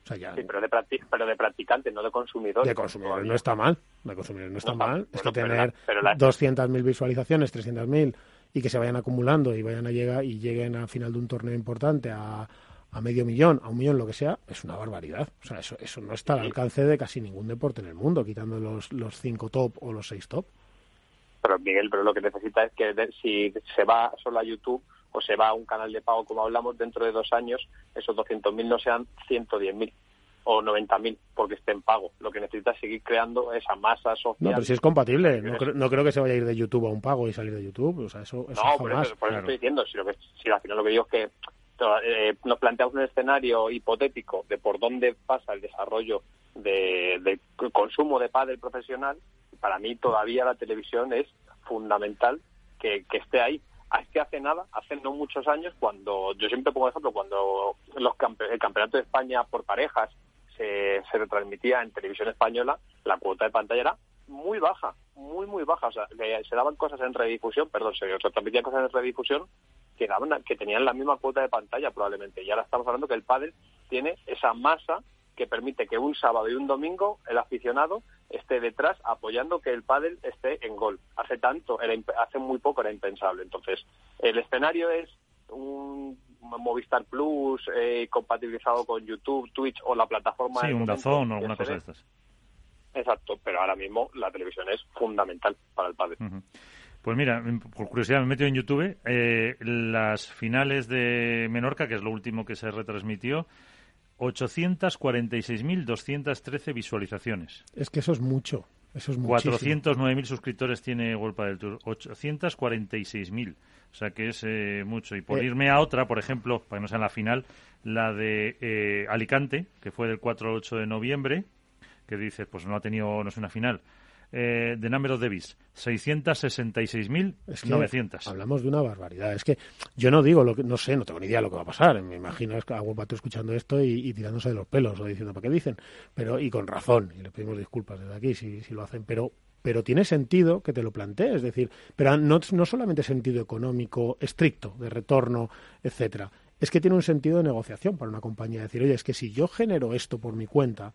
O sea, ya... Sí, pero de, pero de practicantes, no de consumidores. De consumidores no está mal, de consumidores no está mal. es que tener 200.000 visualizaciones, 300.000 y que se vayan acumulando y vayan a llegar y lleguen al final de un torneo importante a, a medio millón, a un millón, lo que sea, es una barbaridad. O sea, eso, eso no está al alcance de casi ningún deporte en el mundo, quitando los, los cinco top o los seis top. Pero Miguel, pero lo que necesita es que si se va solo a YouTube o se va a un canal de pago, como hablamos, dentro de dos años, esos 200.000 no sean 110.000 o 90.000 porque esté en pago. Lo que necesita es seguir creando esa masa social. No, pero si es compatible. No, creo, no creo que se vaya a ir de YouTube a un pago y salir de YouTube. O sea, eso, eso no, por eso, estoy diciendo. Si, lo que, si al final lo que digo es que eh, nos planteamos un escenario hipotético de por dónde pasa el desarrollo de, consumo de pádel profesional, para mí todavía la televisión es fundamental que, esté ahí. Es que hace nada, hace no muchos años, cuando yo siempre pongo ejemplo, cuando los el campeonato de España por parejas se, se retransmitía en televisión española, la cuota de pantalla era muy baja, muy, muy baja. O sea, se daban cosas en redifusión, perdón, se retransmitían cosas en redifusión que, que tenían la misma cuota de pantalla probablemente. Y ahora estamos hablando que el pádel tiene esa masa que permite que un sábado y un domingo el aficionado esté detrás apoyando que el pádel esté en gol. Hace tanto, era, hace muy poco era impensable. Entonces, el escenario es un Movistar Plus eh, compatibilizado con YouTube, Twitch o la plataforma. Sí, un Dazón o alguna cosa de estas. Exacto, pero ahora mismo la televisión es fundamental para el pádel. Pues mira, por curiosidad me he metido en YouTube eh, las finales de Menorca, que es lo último que se retransmitió, 846.213 visualizaciones. Es que eso es mucho. Eso es 409.000 suscriptores tiene Golpa del Tour. 846.000. O sea que es eh, mucho. Y por eh. irme a otra, por ejemplo, para que no sea en la final, la de Alicante, que fue del 4 al 8 de noviembre, que dice, pues no ha tenido, no es una final eh, de Number of Davis, 666.900. hablamos de una barbaridad. Es que yo no digo, lo que, no sé, no tengo ni idea de lo que va a pasar. Me imagino que algún escuchando esto y, tirándose de los pelos o diciendo, ¿para qué dicen? Pero, y con razón, y le pedimos disculpas desde aquí si, si lo hacen, pero pero tiene sentido que te lo plantees, es decir, pero no, no solamente sentido económico estricto, de retorno, etcétera, es que tiene un sentido de negociación para una compañía. Decir, oye, es que si yo genero esto por mi cuenta,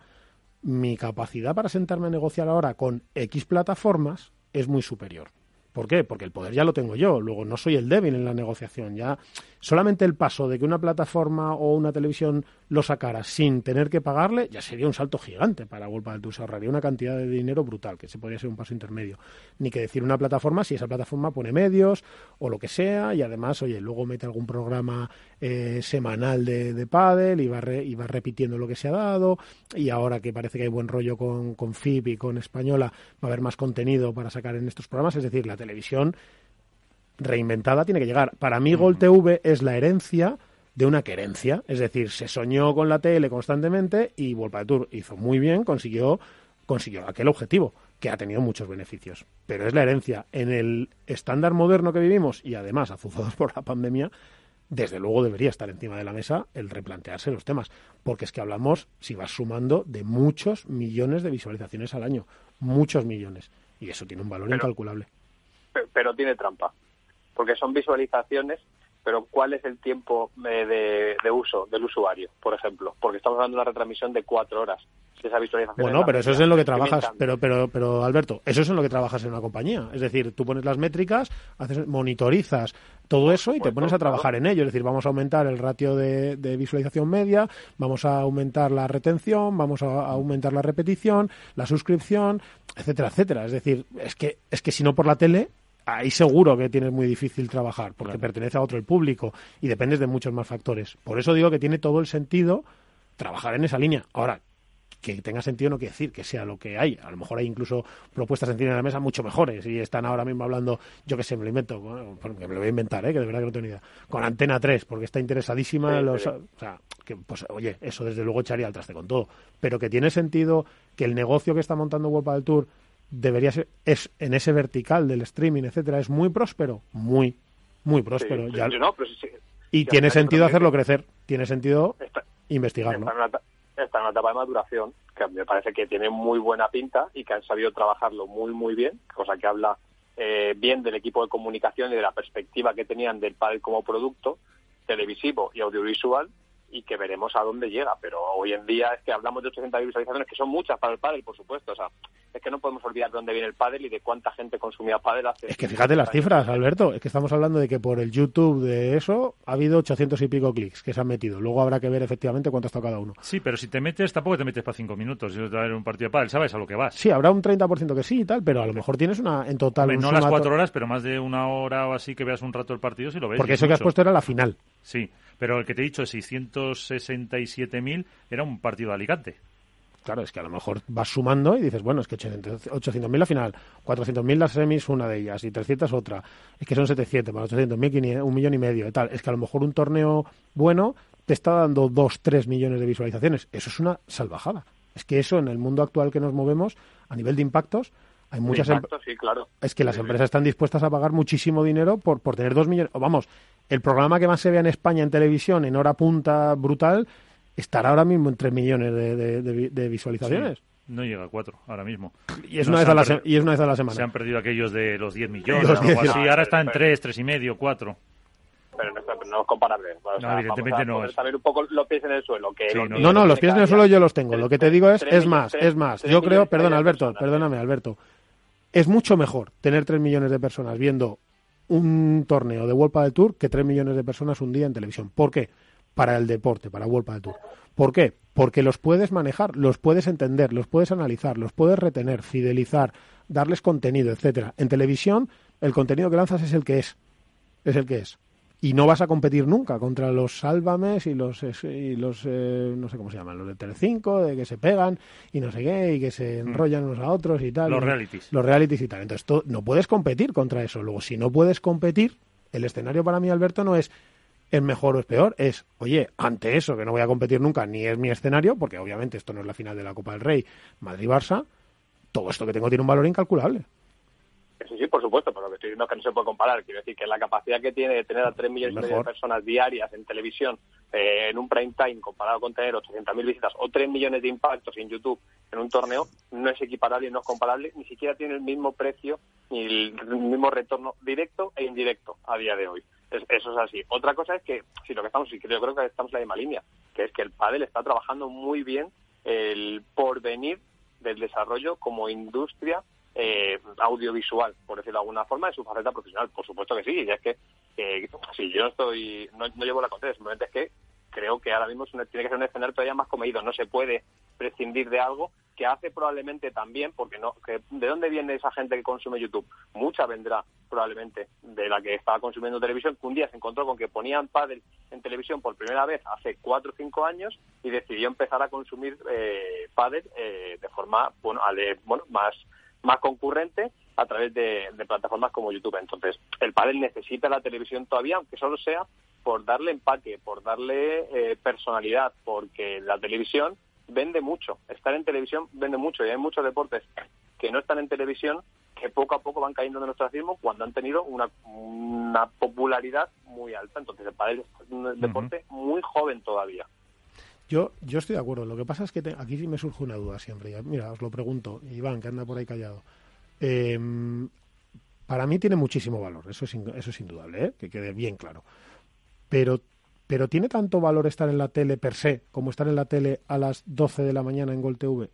mi capacidad para sentarme a negociar ahora con X plataformas es muy superior. ¿Por qué? Porque el poder ya lo tengo yo, luego no soy el débil en la negociación, ya solamente el paso de que una plataforma o una televisión lo sacara sin tener que pagarle ya sería un salto gigante para Golpa del se ahorraría una cantidad de dinero brutal, que se podría ser un paso intermedio. Ni que decir una plataforma si esa plataforma pone medios o lo que sea y además, oye, luego mete algún programa eh, semanal de, de pádel y va, y va repitiendo lo que se ha dado. Y ahora que parece que hay buen rollo con, con FIP y con Española va a haber más contenido para sacar en estos programas, es decir, la televisión reinventada tiene que llegar. Para mí, Gol TV es la herencia de una querencia. Es decir, se soñó con la tele constantemente y Volpa de Tour hizo muy bien, consiguió, consiguió aquel objetivo, que ha tenido muchos beneficios. Pero es la herencia. En el estándar moderno que vivimos y además azuzados por la pandemia, desde luego debería estar encima de la mesa el replantearse los temas. Porque es que hablamos, si vas sumando, de muchos millones de visualizaciones al año. Muchos millones. Y eso tiene un valor incalculable. Pero tiene trampa porque son visualizaciones, pero ¿cuál es el tiempo eh, de, uso del usuario, por ejemplo? Porque estamos hablando de una retransmisión de cuatro horas. esa visualización bueno, pero eso es en lo que trabajas. Pero, pero, pero, Alberto, eso es en lo que trabajas en una compañía. Es decir, tú pones las métricas, haces, monitorizas todo eso y te pones a trabajar en ello. Es decir, vamos a aumentar el ratio de, visualización media, vamos a aumentar la retención, vamos a, aumentar la repetición, la suscripción, etcétera, etcétera. Es decir, es que, es que si no por la tele, ahí seguro que tienes muy difícil trabajar, porque pertenece a otro el público y dependes de muchos más factores. Por eso digo que tiene todo el sentido trabajar en esa línea. Ahora, que tenga sentido no quiere decir que sea lo que hay. A lo mejor hay incluso propuestas encima de la mesa mucho mejores y están ahora mismo hablando, yo que sé, me lo invento, me lo voy a inventar, ¿eh? que de verdad que no tengo ni idea, con Antena 3, porque está interesadísima. los, O sea, que, pues oye, eso desde luego echaría al traste con todo. Pero que tiene sentido que el negocio que está montando World del Tour debería ser, es en ese vertical del streaming, etcétera, es muy próspero, muy, muy próspero. y tiene sentido hacerlo crecer, tiene sentido investigarlo. Está en, una, etapa de maduración que me parece que tiene muy buena pinta y que han sabido trabajarlo muy, muy bien, cosa que habla eh, bien del equipo de comunicación y de la perspectiva que tenían del padre como producto televisivo y audiovisual y que veremos a dónde llega. Pero hoy en día es que hablamos de 800 visualizaciones, que son muchas para el pádel, por supuesto. O sea, es que no podemos olvidar de dónde viene el pádel y de cuánta gente consumía pádel hace... Es que fíjate las cifras, Alberto. Es que estamos hablando de que por el YouTube de eso ha habido 800 y pico clics que se han metido. Luego habrá que ver efectivamente cuánto ha estado cada uno. Sí, pero si te metes, tampoco te metes para cinco minutos. Si vas a ver un partido de pádel, sabes a lo que vas. Sí, habrá un 30% que sí y tal, pero a lo mejor tienes una en total... no las cuatro horas, pero más de una hora o así que veas un rato el partido si lo ves. Porque eso que has puesto era la final. Sí, pero el que te he dicho, 667.000, era un partido de Alicante. Claro, es que a lo mejor vas sumando y dices, bueno, es que 800.000 la final, 400.000 las semis, una de ellas, y 300 otra. Es que son 700, más 800.000, un millón y medio y tal. Es que a lo mejor un torneo bueno te está dando 2, 3 millones de visualizaciones. Eso es una salvajada. Es que eso en el mundo actual que nos movemos, a nivel de impactos, hay muchas impactos, sí, claro. Es que las empresas están dispuestas a pagar muchísimo dinero por, por tener 2 millones. Vamos, el programa que más se vea en España en televisión en hora punta brutal estará ahora mismo en 3 millones de, visualizaciones. no llega a 4 ahora mismo. Y es, una vez a la y es una vez a la semana. Se han perdido aquellos de los 10 millones algo así. Ahora está en 3, 3 y medio, 4 pero no, es comparable. no, evidentemente no es. saber un poco los pies en el suelo. Que no, no, los pies en el suelo yo los tengo. Lo que te digo es, es más, es más. Yo creo, perdona Alberto, perdóname Alberto, es mucho mejor tener 3 millones de personas viendo un torneo de World del Tour que 3 millones de personas un día en televisión. ¿Por qué? Para el deporte, para World del Tour. ¿Por qué? Porque los puedes manejar, los puedes entender, los puedes analizar, los puedes retener, fidelizar, darles contenido, etcétera. En televisión, el contenido que lanzas es el que es. Es el que es y no vas a competir nunca contra los Sálvames y los, y los eh, no sé cómo se llaman, los de Telecinco, de que se pegan y no sé qué, y que se mm. enrollan unos a otros y tal. Los realities. Los realities y tal. Entonces, no puedes competir contra eso. Luego, si no puedes competir, el escenario para mí, Alberto, no es es mejor o es peor, es, oye, ante eso, que no voy a competir nunca, ni es mi escenario, porque obviamente esto no es la final de la Copa del Rey, Madrid-Barça, todo esto que tengo tiene un valor incalculable. Sí, sí, por supuesto, pero lo que estoy diciendo es que no se puede comparar. Quiero decir que la capacidad que tiene de tener a 3 millones de personas diarias en televisión eh, en un prime time comparado con tener 800.000 visitas o 3 millones de impactos en YouTube en un torneo no es equiparable y no es comparable, ni siquiera tiene el mismo precio ni el mismo retorno directo e indirecto a día de hoy. eso es así. Otra cosa es que, si lo que estamos, y yo creo que estamos en la misma línea, que es que el pádel está trabajando muy bien el porvenir del desarrollo como industria eh, audiovisual, por decirlo de alguna forma, en su faceta profesional. Por supuesto que sí, y es que si yo estoy, no, llevo la contraria, simplemente es que creo que ahora mismo tiene que ser un escenario todavía más comedido, no se puede prescindir de algo que hace probablemente también, porque no, que, ¿de dónde viene esa gente que consume YouTube? Mucha vendrá probablemente de la que estaba consumiendo televisión, que un día se encontró con que ponían pádel en televisión por primera vez hace cuatro o cinco años y decidió empezar a consumir eh, pádel eh, de forma, bueno, bueno más más concurrente a través de, plataformas como YouTube. Entonces, el pádel necesita la televisión todavía, aunque solo sea por darle empaque, por darle eh, personalidad, porque la televisión vende mucho. Estar en televisión vende mucho y hay muchos deportes que no están en televisión que poco a poco van cayendo de nuestro racismo cuando han tenido una, popularidad muy alta. Entonces, el pádel es un deporte muy joven todavía. Yo, yo estoy de acuerdo. Lo que pasa es que aquí sí me surge una duda siempre. Mira, os lo pregunto, Iván, que anda por ahí callado. Em, para mí tiene muchísimo valor, eso es, eso es indudable, ¿eh? que quede bien claro. Pero, pero ¿tiene tanto valor estar en la tele per se como estar en la tele a las 12 de la mañana en Gol TV?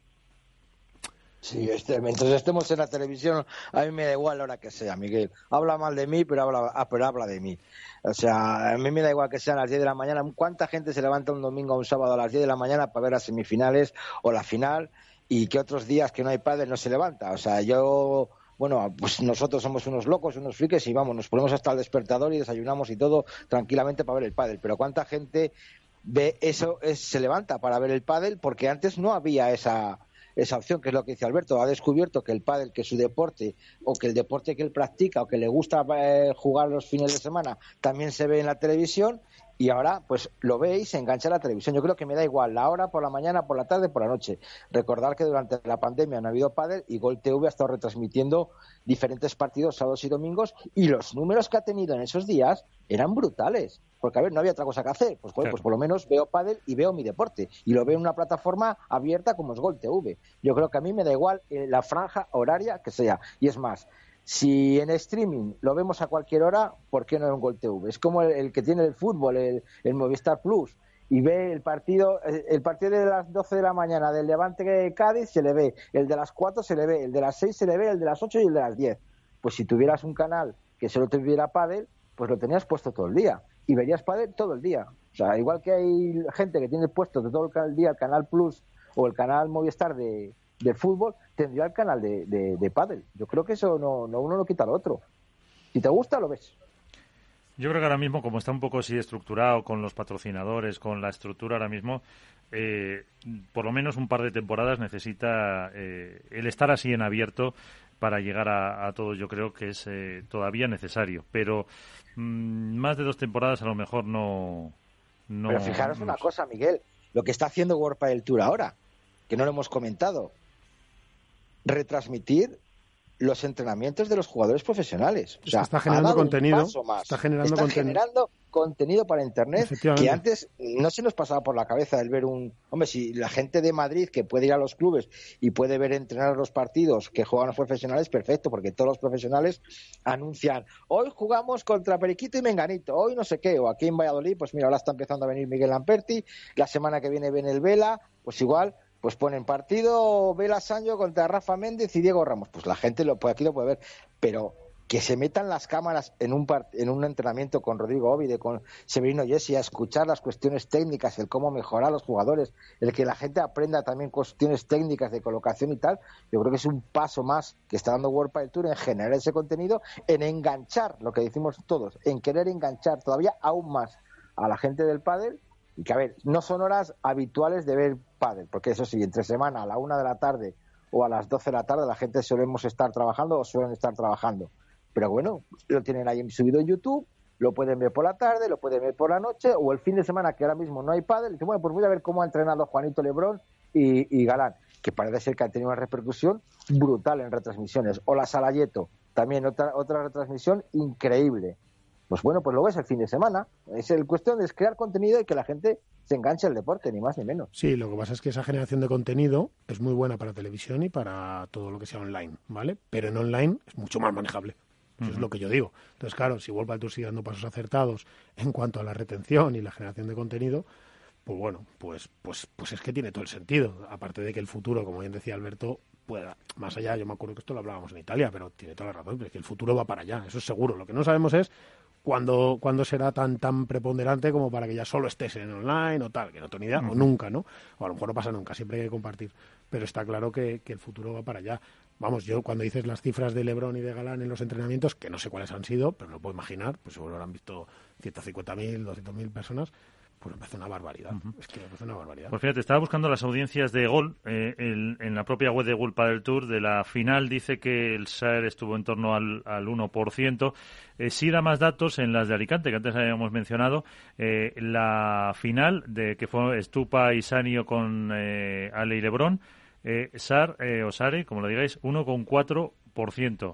Sí, este, mientras estemos en la televisión, a mí me da igual la hora que sea, Miguel. Habla mal de mí, pero habla, ah, pero habla de mí. O sea, a mí me da igual que sean las 10 de la mañana. ¿Cuánta gente se levanta un domingo o un sábado a las 10 de la mañana para ver las semifinales o la final? Y que otros días que no hay padres no se levanta. O sea, yo bueno, pues nosotros somos unos locos, unos friques y vamos, nos ponemos hasta el despertador y desayunamos y todo tranquilamente para ver el pádel. Pero ¿cuánta gente ve eso, se levanta para ver el pádel? Porque antes no había esa, esa opción, que es lo que dice Alberto, ha descubierto que el pádel, que su deporte, o que el deporte que él practica, o que le gusta eh, jugar los fines de semana, también se ve en la televisión, y ahora pues lo veis, se engancha a la televisión. Yo creo que me da igual la hora, por la mañana, por la tarde, por la noche. Recordar que durante la pandemia no ha habido pádel y Gol TV ha estado retransmitiendo diferentes partidos sábados y domingos y los números que ha tenido en esos días eran brutales porque a ver, no había otra cosa que hacer. Pues, pues por lo menos veo pádel y veo mi deporte. Y lo veo en una plataforma abierta como es Gol TV. Yo creo que a mí me da igual eh, la franja horaria que sea. Y es más, si en streaming lo vemos a cualquier hora, ¿por qué no en Gol TV? Es como el, que tiene el fútbol, el, Movistar Plus y ve el partido, eh, el partido de las 12 de la mañana del Levante Cádiz se le ve, el de las 4 se le ve, el de las 6 se le ve, el de las 8 y el de las 10. Pues si tuvieras un canal que solo tuviera pádel, pues lo tenías puesto todo el día y verías padre todo el día. O sea, igual que hay gente que tiene puesto todo el día el canal Plus o el canal Movistar de, de fútbol, tendría el canal de, de, pádel. Yo creo que eso no, no uno no quita al otro. Si te gusta, lo ves. Yo creo que ahora mismo, como está un poco así estructurado con los patrocinadores, con la estructura ahora mismo, eh, por lo menos un par de temporadas necesita eh, el estar así en abierto para llegar a, a todo. Yo creo que es eh, todavía necesario. Pero Mm, más de dos temporadas a lo mejor no. no Pero fijaros una cosa, Miguel, lo que está haciendo World del Tour ahora, que no lo hemos comentado, retransmitir los entrenamientos de los jugadores profesionales. O sea, está generando contenido. Está generando contenido contenido para Internet que antes no se nos pasaba por la cabeza el ver un... Hombre, si la gente de Madrid que puede ir a los clubes y puede ver entrenar los partidos que juegan los profesionales, perfecto, porque todos los profesionales anuncian, hoy jugamos contra Periquito y Menganito, hoy no sé qué, o aquí en Valladolid, pues mira, ahora está empezando a venir Miguel Lamperti, la semana que viene viene el Vela, pues igual pues ponen partido Vela Sancho contra Rafa Méndez y Diego Ramos. Pues la gente lo puede, aquí lo puede ver, pero que se metan las cámaras en un, en un entrenamiento con Rodrigo Ovide, con Severino Jesse, a escuchar las cuestiones técnicas, el cómo mejorar a los jugadores, el que la gente aprenda también cuestiones técnicas de colocación y tal, yo creo que es un paso más que está dando World Padel Tour en generar ese contenido, en enganchar, lo que decimos todos, en querer enganchar todavía aún más a la gente del pádel y que, a ver, no son horas habituales de ver porque eso sí, entre semana a la una de la tarde o a las doce de la tarde la gente solemos estar trabajando o suelen estar trabajando pero bueno, lo tienen ahí subido en YouTube, lo pueden ver por la tarde, lo pueden ver por la noche o el fin de semana que ahora mismo no hay pádel. Dicen, bueno, pues voy a ver cómo ha entrenado Juanito Lebrón y, Galán, que parece ser que han tenido una repercusión brutal en retransmisiones. O la Salayeto, también otra, otra retransmisión increíble. Pues bueno, pues luego es el fin de semana. Es el cuestión de crear contenido y que la gente se enganche al deporte, ni más ni menos. Sí, lo que pasa es que esa generación de contenido es muy buena para televisión y para todo lo que sea online, ¿vale? Pero en online es mucho más manejable. Eso es lo que yo digo. Entonces, claro, si World Tour sigue dando pasos acertados en cuanto a la retención y la generación de contenido, pues bueno, pues, pues, pues es que tiene todo el sentido. Aparte de que el futuro, como bien decía Alberto, pueda, más allá, yo me acuerdo que esto lo hablábamos en Italia, pero tiene toda la razón, es que el futuro va para allá, eso es seguro. Lo que no sabemos es cuándo, cuándo será tan tan preponderante como para que ya solo estés en online o tal, que no tengo ni idea, o nunca, ¿no? O a lo mejor no pasa nunca, siempre hay que compartir. Pero está claro que, que el futuro va para allá. Vamos, yo cuando dices las cifras de Lebron y de Galán en los entrenamientos, que no sé cuáles han sido, pero lo puedo imaginar, pues seguro han visto 150.000, 200.000 personas, pues me parece una barbaridad. Es que me parece una barbaridad. Pues fíjate, estaba buscando las audiencias de gol eh, el- en la propia web de World Padel Tour. De la final dice que el SAER estuvo en torno al, al 1%. Eh, sí da más datos en las de Alicante, que antes habíamos mencionado. Eh, la final, de que fue Estupa y Sanio con eh, Ale y Lebrón, eh, SAR eh, o SARE, como lo digáis, 1,4%.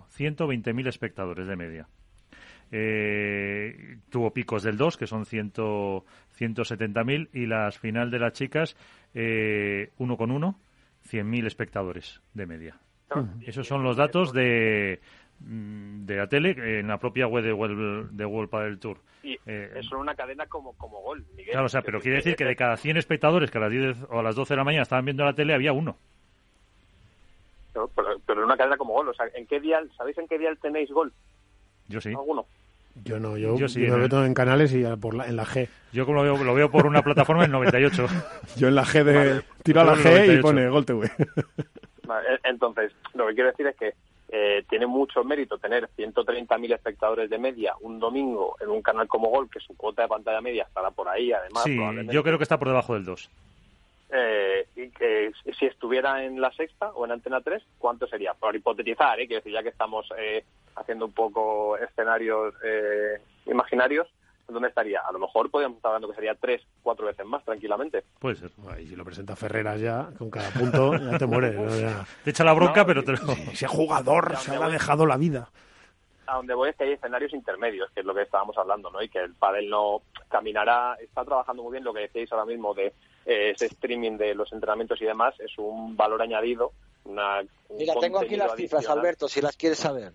120.000 espectadores de media. Eh, tuvo picos del 2, que son 100 170.000, y las final de las chicas, eh, 1 con 1, 100.000 espectadores de media. Esos son los datos de, mm, de la tele eh, en la propia web de World, de World Padel Tour. Y Eh, es una cadena como, como gol, Miguel. Claro, o sea, pero quiere decir que de cada 100 espectadores que a las 10 o a las 12 de la mañana estaban viendo la tele, había uno. Pero, pero, pero una cadena como gol. O sea, ¿en qué dial, ¿sabéis en qué dial tenéis gol? Yo sí. ¿Alguno? Yo no, yo, Yo sí, yo en me el- meto en canales y a- por la- en la G. Yo como lo veo, lo veo por una plataforma del 98. Yo en la G de... Vale. tiro a la en G y 98. pone Gol TV. Vale, Entonces, lo que quiero decir es que eh, tiene mucho mérito tener 130.000 espectadores de media un domingo en un canal como Gol, que su cuota de pantalla media estará por ahí, además. Sí, yo creo que está por debajo del 2. Eh, y que si estuviera en la sexta o en Antena 3, ¿cuánto sería? Por hipotetizar, ¿eh? quiero decir, ya que estamos eh, haciendo un poco escenarios eh, imaginarios, ¿dónde estaría? A lo mejor podríamos estar hablando que sería tres, cuatro veces más, tranquilamente. Puede ser. Y si lo presenta Ferreras ya, con cada punto, ya te mueres. ¿no? Ya. Te echa la bronca, No, pero te lo... Ese jugador Ya, se ha dejado la vida. A donde voy es que hay escenarios intermedios, que es lo que estábamos hablando, ¿no? Y que el pádel no caminará, está trabajando muy bien lo que decíais ahora mismo de eh, ese streaming de los entrenamientos y demás, es un valor añadido, una, un Mira, tengo aquí las cifras. Alberto, si las quieres saber.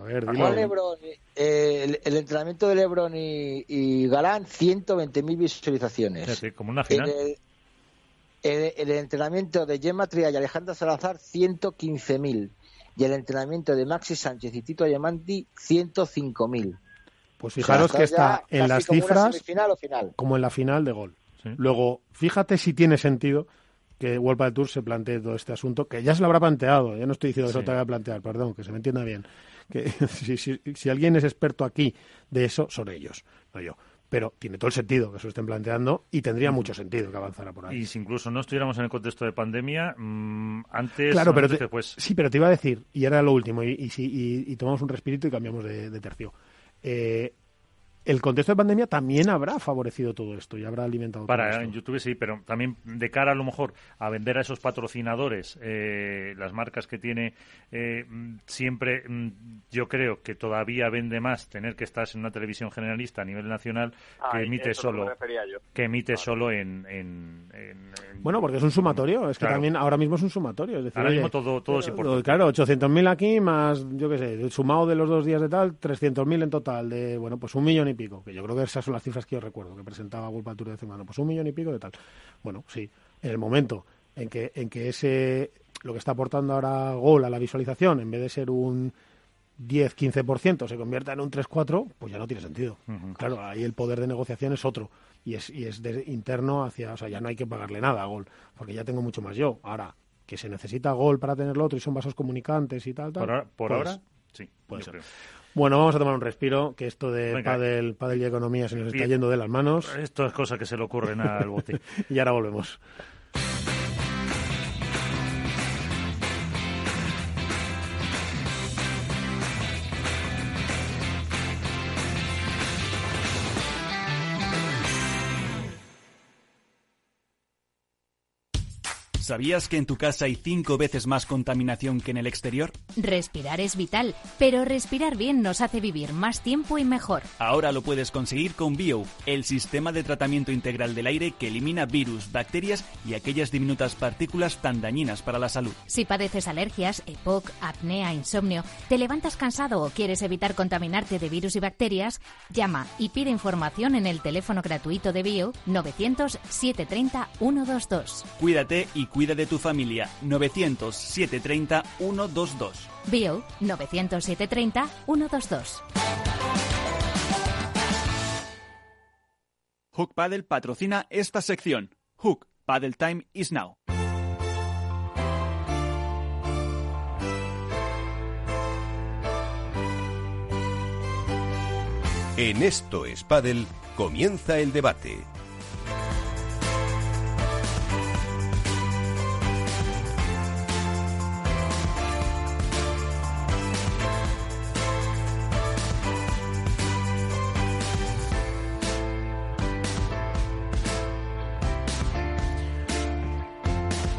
A ver. Lebron, eh, el, el entrenamiento de Lebron y, y Galán, 120.000 visualizaciones. Como una El, final. el- el entrenamiento de Gemma Tria y Alejandra Salazar, 115.000. Y el entrenamiento de Maxi Sánchez y Tito Ayamanti, 105.000. Pues O sea, fijaros que está en las como cifras semifinal o final. como en la final de gol. Sí. Luego, fíjate si tiene sentido que World Padel Tour se plantee todo este asunto, que ya se lo habrá planteado, ya no estoy diciendo que se Sí. lo tenga que plantear, perdón, que se me entienda bien. Que si, si- si alguien es experto aquí de eso, son ellos, no yo. Pero tiene todo el sentido que se lo estén planteando y tendría mucho sentido que avanzara por ahí. Y si incluso no estuviéramos en el contexto de pandemia, mm, antes, Claro, pero antes te- que después. sí, pero te iba a decir, y era lo último, y, y- y tomamos un respirito y cambiamos de, de tercio. Eh, el contexto de pandemia también habrá favorecido todo esto y habrá alimentado todo Para esto. en YouTube sí, pero también de cara a lo mejor a vender a esos patrocinadores, eh, las marcas que tiene, eh, siempre mm, yo creo que todavía vende más tener que estar en una televisión generalista a nivel nacional que emite solo yo. que emite solo en, en- en- en- Bueno, porque es un sumatorio, es que Claro. también ahora mismo es un sumatorio. Es decir, Ahora oye, mismo todo- todo es importante. Claro, 800.000 aquí más, yo qué sé, sumado de los dos días de tal, 300.000 en total, de, bueno, pues un millón y pico, que yo creo que esas son las cifras que yo recuerdo, que presentaba World Tour de en cuando, pues un millón y pico de tal. Bueno, sí, en el momento en que, en que ese, lo que está aportando ahora Gol a la visualización, en vez de ser un 10-15%, se convierta en un 3-4, pues ya no tiene sentido. Claro, ahí el poder de negociación es otro y es, y es de interno hacia, o sea, ya no hay que pagarle nada a Gol, porque ya tengo mucho más yo. Ahora, que se necesita Gol para tener lo otro y son vasos comunicantes y tal, tal. por ahora, por pues, ahora sí, puede ser. creo. Bueno, vamos a tomar un respiro, que esto de Venga. pádel, pádel y economía se nos está yendo de las manos Esto es cosa que se le ocurren al bote. y ahora volvemos. ¿Sabías que en tu casa hay cinco veces más contaminación que en el exterior? Respirar es vital, pero respirar bien nos hace vivir más tiempo y mejor. Ahora lo puedes conseguir con Bio, el sistema de tratamiento integral del aire que elimina virus, bacterias y aquellas diminutas partículas tan dañinas para la salud. Si padeces alergias, EPOC, apnea, insomnio, te levantas cansado o quieres evitar contaminarte de virus y bacterias, llama y pide información en el teléfono gratuito de Bio 900 730 122. Cuídate y cuida de tu familia. 900 730 122. Bio 900 730 122. Hook Paddle patrocina esta sección. Hook Paddle Time is now. En Esto es Paddle comienza el debate.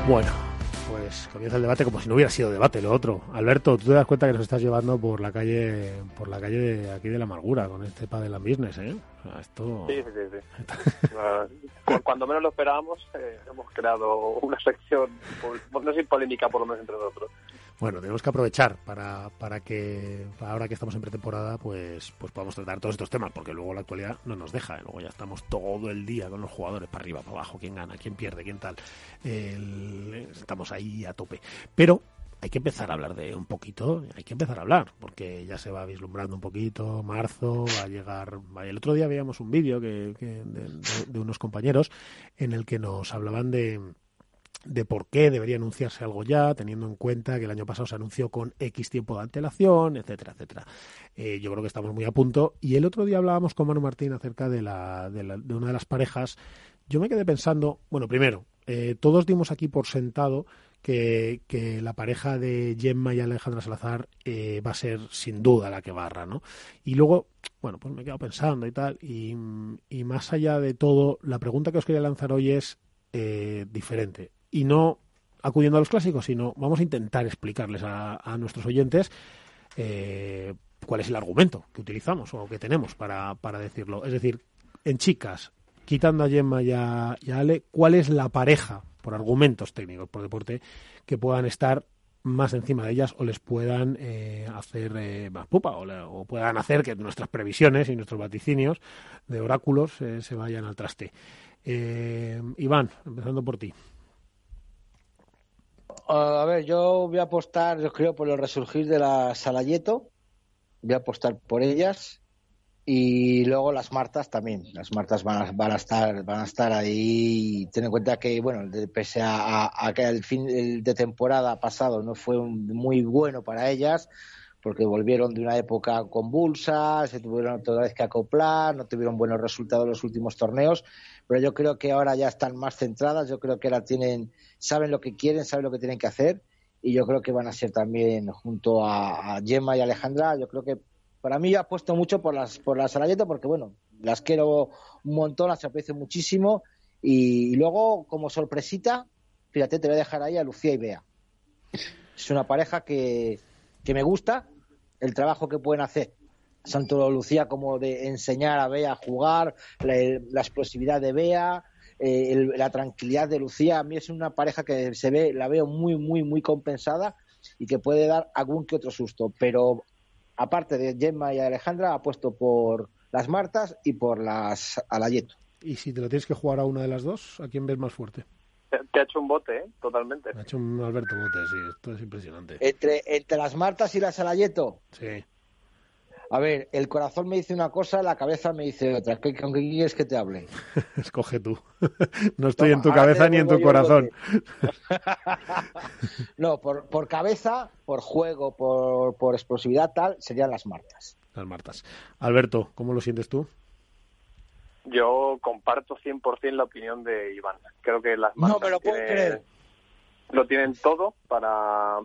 Bueno, pues comienza el debate como si no hubiera sido debate lo otro. Alberto, tú te das cuenta que nos estás llevando por la calle, por la calle de aquí de la amargura con este Padel and Business, ¿eh? O sea, esto... Sí, sí, sí. sí. Cu- Cuando menos lo esperábamos, eh, hemos creado una sección, no sé si polémica por lo menos entre nosotros. Bueno, tenemos que aprovechar para, para que ahora que estamos en pretemporada, pues, pues podamos tratar todos estos temas, porque luego la actualidad no nos deja, ¿eh? luego ya estamos todo el día con los jugadores para arriba, para abajo, quién gana, quién pierde, quién tal. El- estamos ahí a tope. Pero hay que empezar a hablar de un poquito, hay que empezar a hablar, porque ya se va vislumbrando un poquito, marzo, va a llegar... El otro día veíamos un vídeo que, que de, de- de unos compañeros en el que nos hablaban de de por qué debería anunciarse algo ya, teniendo en cuenta que el año pasado se anunció con X tiempo de antelación, etcétera, etcétera. Eh, yo creo que estamos muy a punto. Y el otro día hablábamos con Manu Martín acerca de, la, de, la- de una de las parejas. Yo me quedé pensando, bueno, primero, eh, todos dimos aquí por sentado que, que la pareja de Gemma y Alejandra Salazar eh, va a ser sin duda la que barra, ¿no? Y luego, bueno, pues me he quedado pensando y tal, y, más allá de todo, la pregunta que os quería lanzar hoy es eh, diferente. Y no acudiendo a los clásicos, sino vamos a intentar explicarles a, a nuestros oyentes eh, cuál es el argumento que utilizamos o que tenemos para, para decirlo. Es decir, en chicas, quitando a Gemma y a Ale, ¿cuál es la pareja, por argumentos técnicos, por deporte, que puedan estar más encima de ellas o les puedan eh, hacer eh, más pupa o, o puedan hacer que nuestras previsiones y nuestros vaticinios de oráculos eh, se vayan al traste. Iván, empezando por ti. A ver, yo voy a apostar, yo creo, por el resurgir de la Salayeto. Voy a apostar por ellas. Y luego las Martas también. Las Martas van a, van a estar van a estar ahí. Ten en cuenta que, bueno, pese a, que el fin de temporada pasado no fue un- muy bueno para ellas, porque volvieron de una época convulsa, se tuvieron otra vez que acoplar, no tuvieron buenos resultados en los últimos torneos, pero yo creo que ahora ya están más centradas, yo creo que ahora tienen, saben lo que quieren, saben lo que tienen que hacer, y yo creo que van a ser también junto a Gemma y Alejandra, yo creo que para mí yo apuesto mucho por las por las Arayeto porque bueno, las quiero un montón, las aprecio muchísimo y, luego como sorpresita, fíjate, te voy a dejar ahí a Lucía y Bea. Es una pareja que, que me gusta, el trabajo que pueden hacer tanto Lucía como de enseñar a Bea a jugar, la, la explosividad de Bea, eh, el- la tranquilidad de Lucía. A mí es una pareja que se ve, la veo muy, muy, muy compensada y que puede dar algún que otro susto. Pero aparte de Gemma y Alejandra, apuesto por las Martas y por las Alayeto. Y si te lo tienes que jugar a una de las dos, ¿a quién ves más fuerte? Te, ha hecho un bote, ¿eh? Totalmente. Me ha hecho un Alberto Bote, sí, esto es impresionante. Entre, entre las Martas y las Alayeto, Sí. A ver, el corazón me dice una cosa, la cabeza me dice otra. ¿Qué- ¿Con qué quieres que te hable? Escoge tú. No estoy Toma, en tu cabeza ni en tu corazón. No, por, por cabeza, por juego, por, por explosividad, tal, serían las Martas. Las Martas. Alberto, ¿cómo lo sientes tú? Yo comparto 100% la opinión de Iván. Creo que las No marcas me lo puedo tienen- creer. lo tienen todo para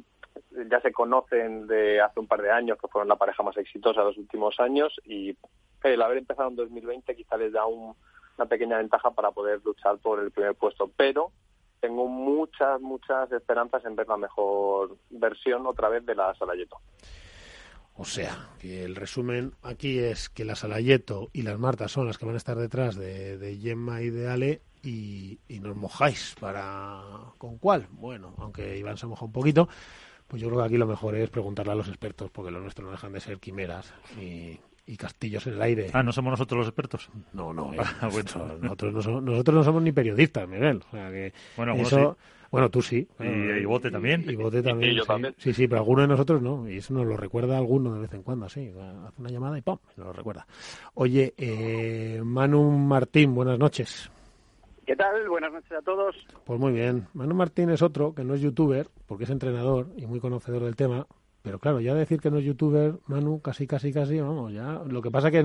ya se conocen de hace un par de años que fueron la pareja más exitosa de los últimos años y el haber empezado en 2020 quizá les da un- una pequeña ventaja para poder luchar por el primer puesto pero tengo muchas, muchas esperanzas en ver la mejor versión otra vez de la Salayeto. O sea, que el resumen aquí es que la Salayeto y las Martas son las que van a estar detrás de, de Gemma y de Ale y, y nos mojáis para... ¿Con cuál? Bueno, aunque Iván se moja un poquito, pues yo creo que aquí lo mejor es preguntarle a los expertos, porque lo nuestro no dejan de ser quimeras y, y castillos en el aire. Ah, ¿no somos nosotros los expertos? No, no, eh, Ah, bueno. nosotros, nosotros no somos, nosotros no somos ni periodistas, Miguel. O sea que Bueno, eso, sí. bueno, tú sí. Y- y Bote también. Y, Bote también. Y yo sí. también. Sí, sí, pero alguno de nosotros no. Y eso nos lo recuerda alguno de vez en cuando, sí. Hace una llamada y ¡pum! Nos lo recuerda. Oye, eh, Manu Martín, buenas noches. ¿Qué tal? Buenas noches a todos. Pues muy bien. Manu Martín es otro que no es youtuber, porque es entrenador y muy conocedor del tema. Pero claro, ya decir que no es youtuber, Manu, casi, casi, casi, vamos, ya. Lo que pasa que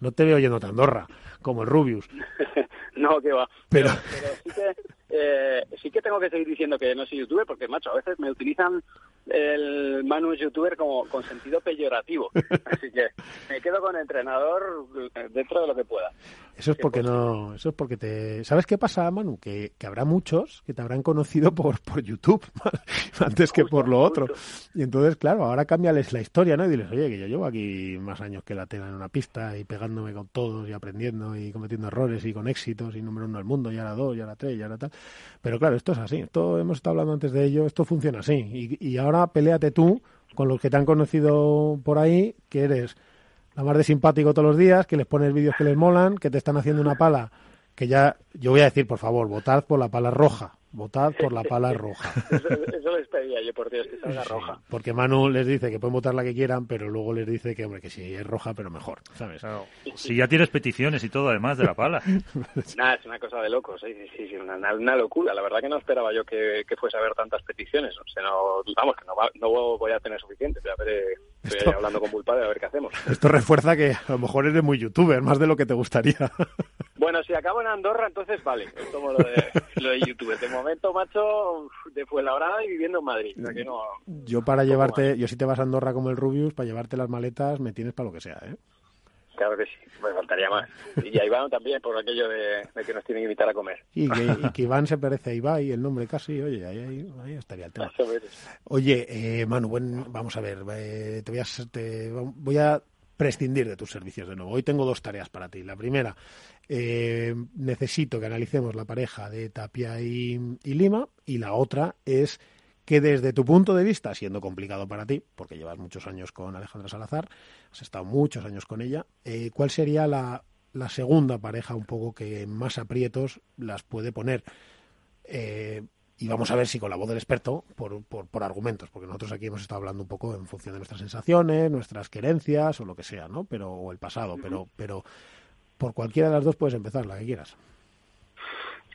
no, te veo yendo tan Andorra, como el Rubius. no, que va. Pero, Pero sí que, eh, sí que tengo que seguir diciendo que no soy youtuber porque, macho, a veces me utilizan el Manu es youtuber como con sentido peyorativo. Así que me quedo con entrenador dentro de lo que pueda. Eso es porque no, eso es porque te, ¿sabes qué pasa, Manu? Que, que habrá muchos que te habrán conocido por, por YouTube antes que por lo otro. Y entonces, claro, ahora cámbiales la historia, ¿no? Y diles, oye, que yo llevo aquí más años que la tela en una pista y pegándome con todos y aprendiendo y cometiendo errores y con éxitos y número uno del mundo y ahora dos y ahora tres y ahora tal. Pero claro, esto es así. Esto hemos estado hablando antes de ello. Esto funciona así. Y, y ahora peléate tú con los que te han conocido por ahí, que eres la más de simpático todos los días, que les pones vídeos que les molan, que te están haciendo una pala, que ya, yo voy a decir, por favor, votad por la pala roja, votad por la pala roja. Eso, eso les pedía yo, por Dios, que salga Sí, roja. porque Manu les dice que pueden votar la que quieran, pero luego les dice que, hombre, que si es roja, pero mejor, ¿sabes? Claro. Si ya tienes peticiones y todo, además de la pala. Nada, es una cosa de locos, sí, sí, sí, sí, una, una locura. La verdad que no esperaba yo que, que fuese a haber tantas peticiones. O sea, no, vamos, que no, va- no voy a tener suficiente. Ya veré, estoy Esto- hablando con Bulpadre a ver qué hacemos. Esto refuerza que a lo mejor eres muy youtuber, más de lo que te gustaría. Bueno, si acabo en Andorra, entonces vale, es como lo de, lo de YouTube. De momento, macho, de Fuenlabrada y viviendo en Madrid. Que no, Yo para llevarte, yo si te vas a Andorra como el Rubius, para llevarte las maletas me tienes para lo que sea, ¿eh? Claro que sí, me faltaría más. Y a Iván también, por aquello de, de que nos tienen que invitar a comer. Y que, y que Iván se parece a Ibai, el nombre casi, oye, ahí, estaría el tema. Oye, eh, Manu, buen- vamos a ver, eh, te voy a, te- voy a prescindir de tus servicios de nuevo. Hoy tengo dos tareas para ti. La primera, eh, necesito que analicemos la pareja de Tapia y, y Lima. Y la otra es que desde tu punto de vista, siendo complicado para ti, porque llevas muchos años con Alejandra Salazar, has estado muchos años con ella, eh, ¿cuál sería la, la segunda pareja un poco que más aprietos las puede poner? Eh, y vamos a ver si con la voz del experto, por, por, por argumentos, porque nosotros aquí hemos estado hablando un poco en función de nuestras sensaciones, nuestras querencias o lo que sea, ¿no? Pero, o el pasado, pero, pero por cualquiera de las dos puedes empezar, la que quieras.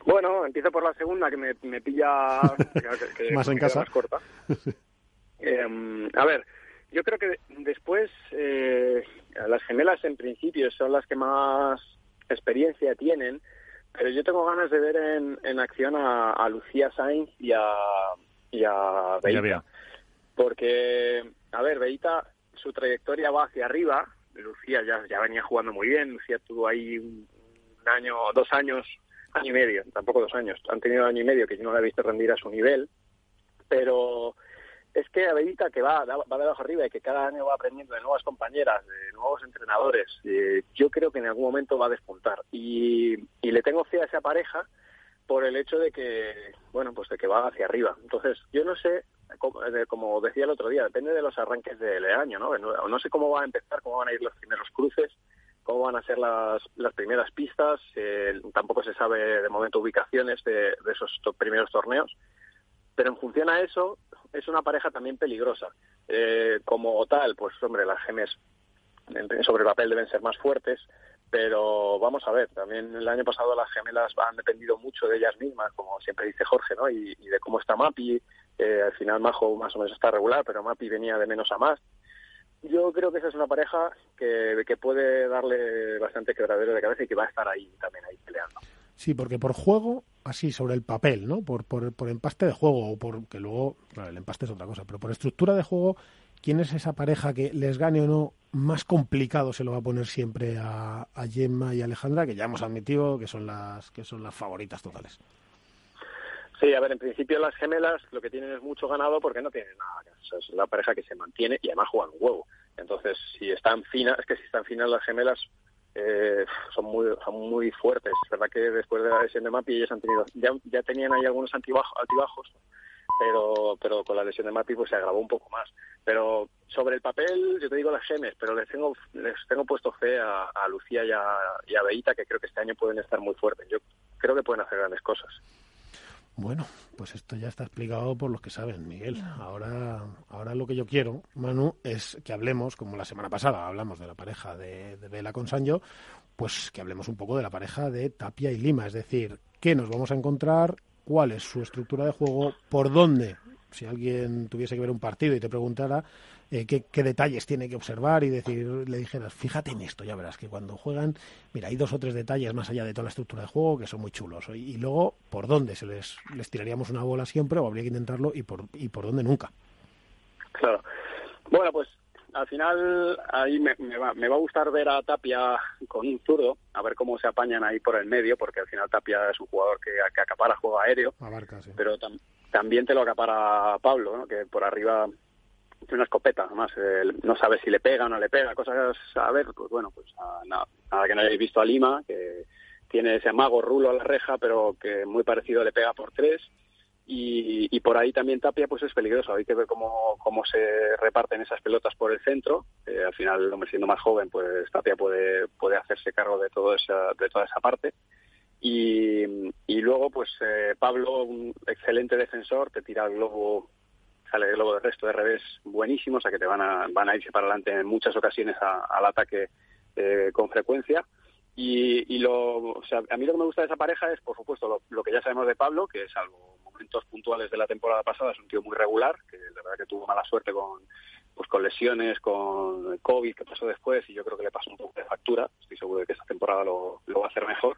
Bueno, empiezo por la segunda, que me, me pilla que- que- Más que en casa. más corta. Eh, a ver, yo creo que después eh, las gemelas en principio son las que más experiencia tienen, pero yo tengo ganas de ver en, en acción a, a Lucía Sainz y a, y a Beita. Porque, a ver, Beita, su trayectoria va hacia arriba. Lucía ya, ya venía jugando muy bien. Lucía tuvo ahí un, un año, dos años, año y medio, tampoco dos años. Han tenido año y medio que yo no la he visto rendir a su nivel. Pero es que a Beita, que va, va de abajo arriba y que cada año va aprendiendo de nuevas compañeras, de nuevos entrenadores, eh, yo creo que en algún momento va a despuntar. Y, y le tengo fe a esa pareja por el hecho de que, bueno, pues de que va hacia arriba. Entonces, yo no sé, como, de- como decía el otro día, depende de los arranques del año. No, no sé cómo va a empezar, cómo van a ir los primeros cruces, cómo van a ser las, las primeras pistas, eh, tampoco se sabe de momento ubicaciones de, esos primeros torneos, pero en función a eso, es una pareja también peligrosa. Eh, como tal, pues hombre, las gemes sobre el papel deben ser más fuertes, pero vamos a ver, también el año pasado las gemelas han dependido mucho de ellas mismas, como siempre dice Jorge, ¿no? Y, y de cómo está Mapi, eh, al final Majo más o menos está regular, pero Mapi venía de menos a más. Yo creo que esa es una pareja que, que puede darle bastante quebradero de cabeza y que va a estar ahí también ahí peleando. Sí, porque por juego, así sobre el papel, ¿no? Por, por, por empaste de juego, o por que luego, el empaste es otra cosa, pero por estructura de juego, ¿quién es esa pareja que les gane o no? Más complicado se lo va a poner siempre a, a Gemma y Alejandra, que ya hemos admitido que son las que son las favoritas totales. Sí, a ver, en principio las gemelas lo que tienen es mucho ganado porque no tienen nada. es la pareja que se mantiene y además juegan un huevo. Entonces, si están finas, es que si están finas las gemelas eh, son muy son muy fuertes. Es verdad que después de la lesión de Mapi ellos han tenido ya, ya tenían ahí algunos altibajos, altibajos pero pero con la lesión de Mapi pues se agravó un poco más. Pero sobre el papel, yo te digo las gemes, pero les tengo les tengo puesto fe a, a Lucía y a, y a Beita, que creo que este año pueden estar muy fuertes. Yo creo que pueden hacer grandes cosas. Bueno, pues esto ya está explicado por los que saben, Miguel. Ahora, ahora lo que yo quiero, Manu, es que hablemos, como la semana pasada hablamos de la pareja de, Vela con Sancho, pues que hablemos un poco de la pareja de Tapia y Lima. Es decir, qué nos vamos a encontrar, cuál es su estructura de juego, por dónde, si alguien tuviese que ver un partido y te preguntara, eh, qué, detalles tiene que observar y decir, le dijeras, fíjate en esto, ya verás que cuando juegan, mira, hay dos o tres detalles más allá de toda la estructura de juego que son muy chulos. Y, luego, ¿por dónde? ¿Se les, les tiraríamos una bola siempre o habría que intentarlo y por, y por dónde nunca? Claro. Bueno, pues al final ahí me, va, me va a gustar ver a Tapia con un zurdo, a ver cómo se apañan ahí por el medio, porque al final Tapia es un jugador que, que acapara juego aéreo, pero también te lo acapara Pablo, ¿no? que por arriba tiene una escopeta, además, no sabe si le pega o no le pega, cosas a ver, pues bueno, pues nada, nada que no hayáis visto a Lima, que tiene ese mago rulo a la reja, pero que muy parecido le pega por tres, y, y por ahí también Tapia pues es peligroso, hay que ver cómo, cómo se reparten esas pelotas por el centro, eh, al final, hombre, siendo más joven, pues Tapia puede, puede hacerse cargo de, todo esa, de toda esa parte, y, y luego, pues eh, Pablo, un excelente defensor, te tira el globo sale el globo de resto de revés buenísimo, o sea que te van a, van a irse para adelante en muchas ocasiones al ataque eh, con frecuencia. Y, y lo, o sea, a mí lo que me gusta de esa pareja es, por supuesto, lo, que ya sabemos de Pablo, que es algo momentos puntuales de la temporada pasada, es un tío muy regular, que la verdad que tuvo mala suerte con, pues con lesiones, con COVID que pasó después y yo creo que le pasó un poco de factura. Estoy seguro de que esta temporada lo, lo va a hacer mejor.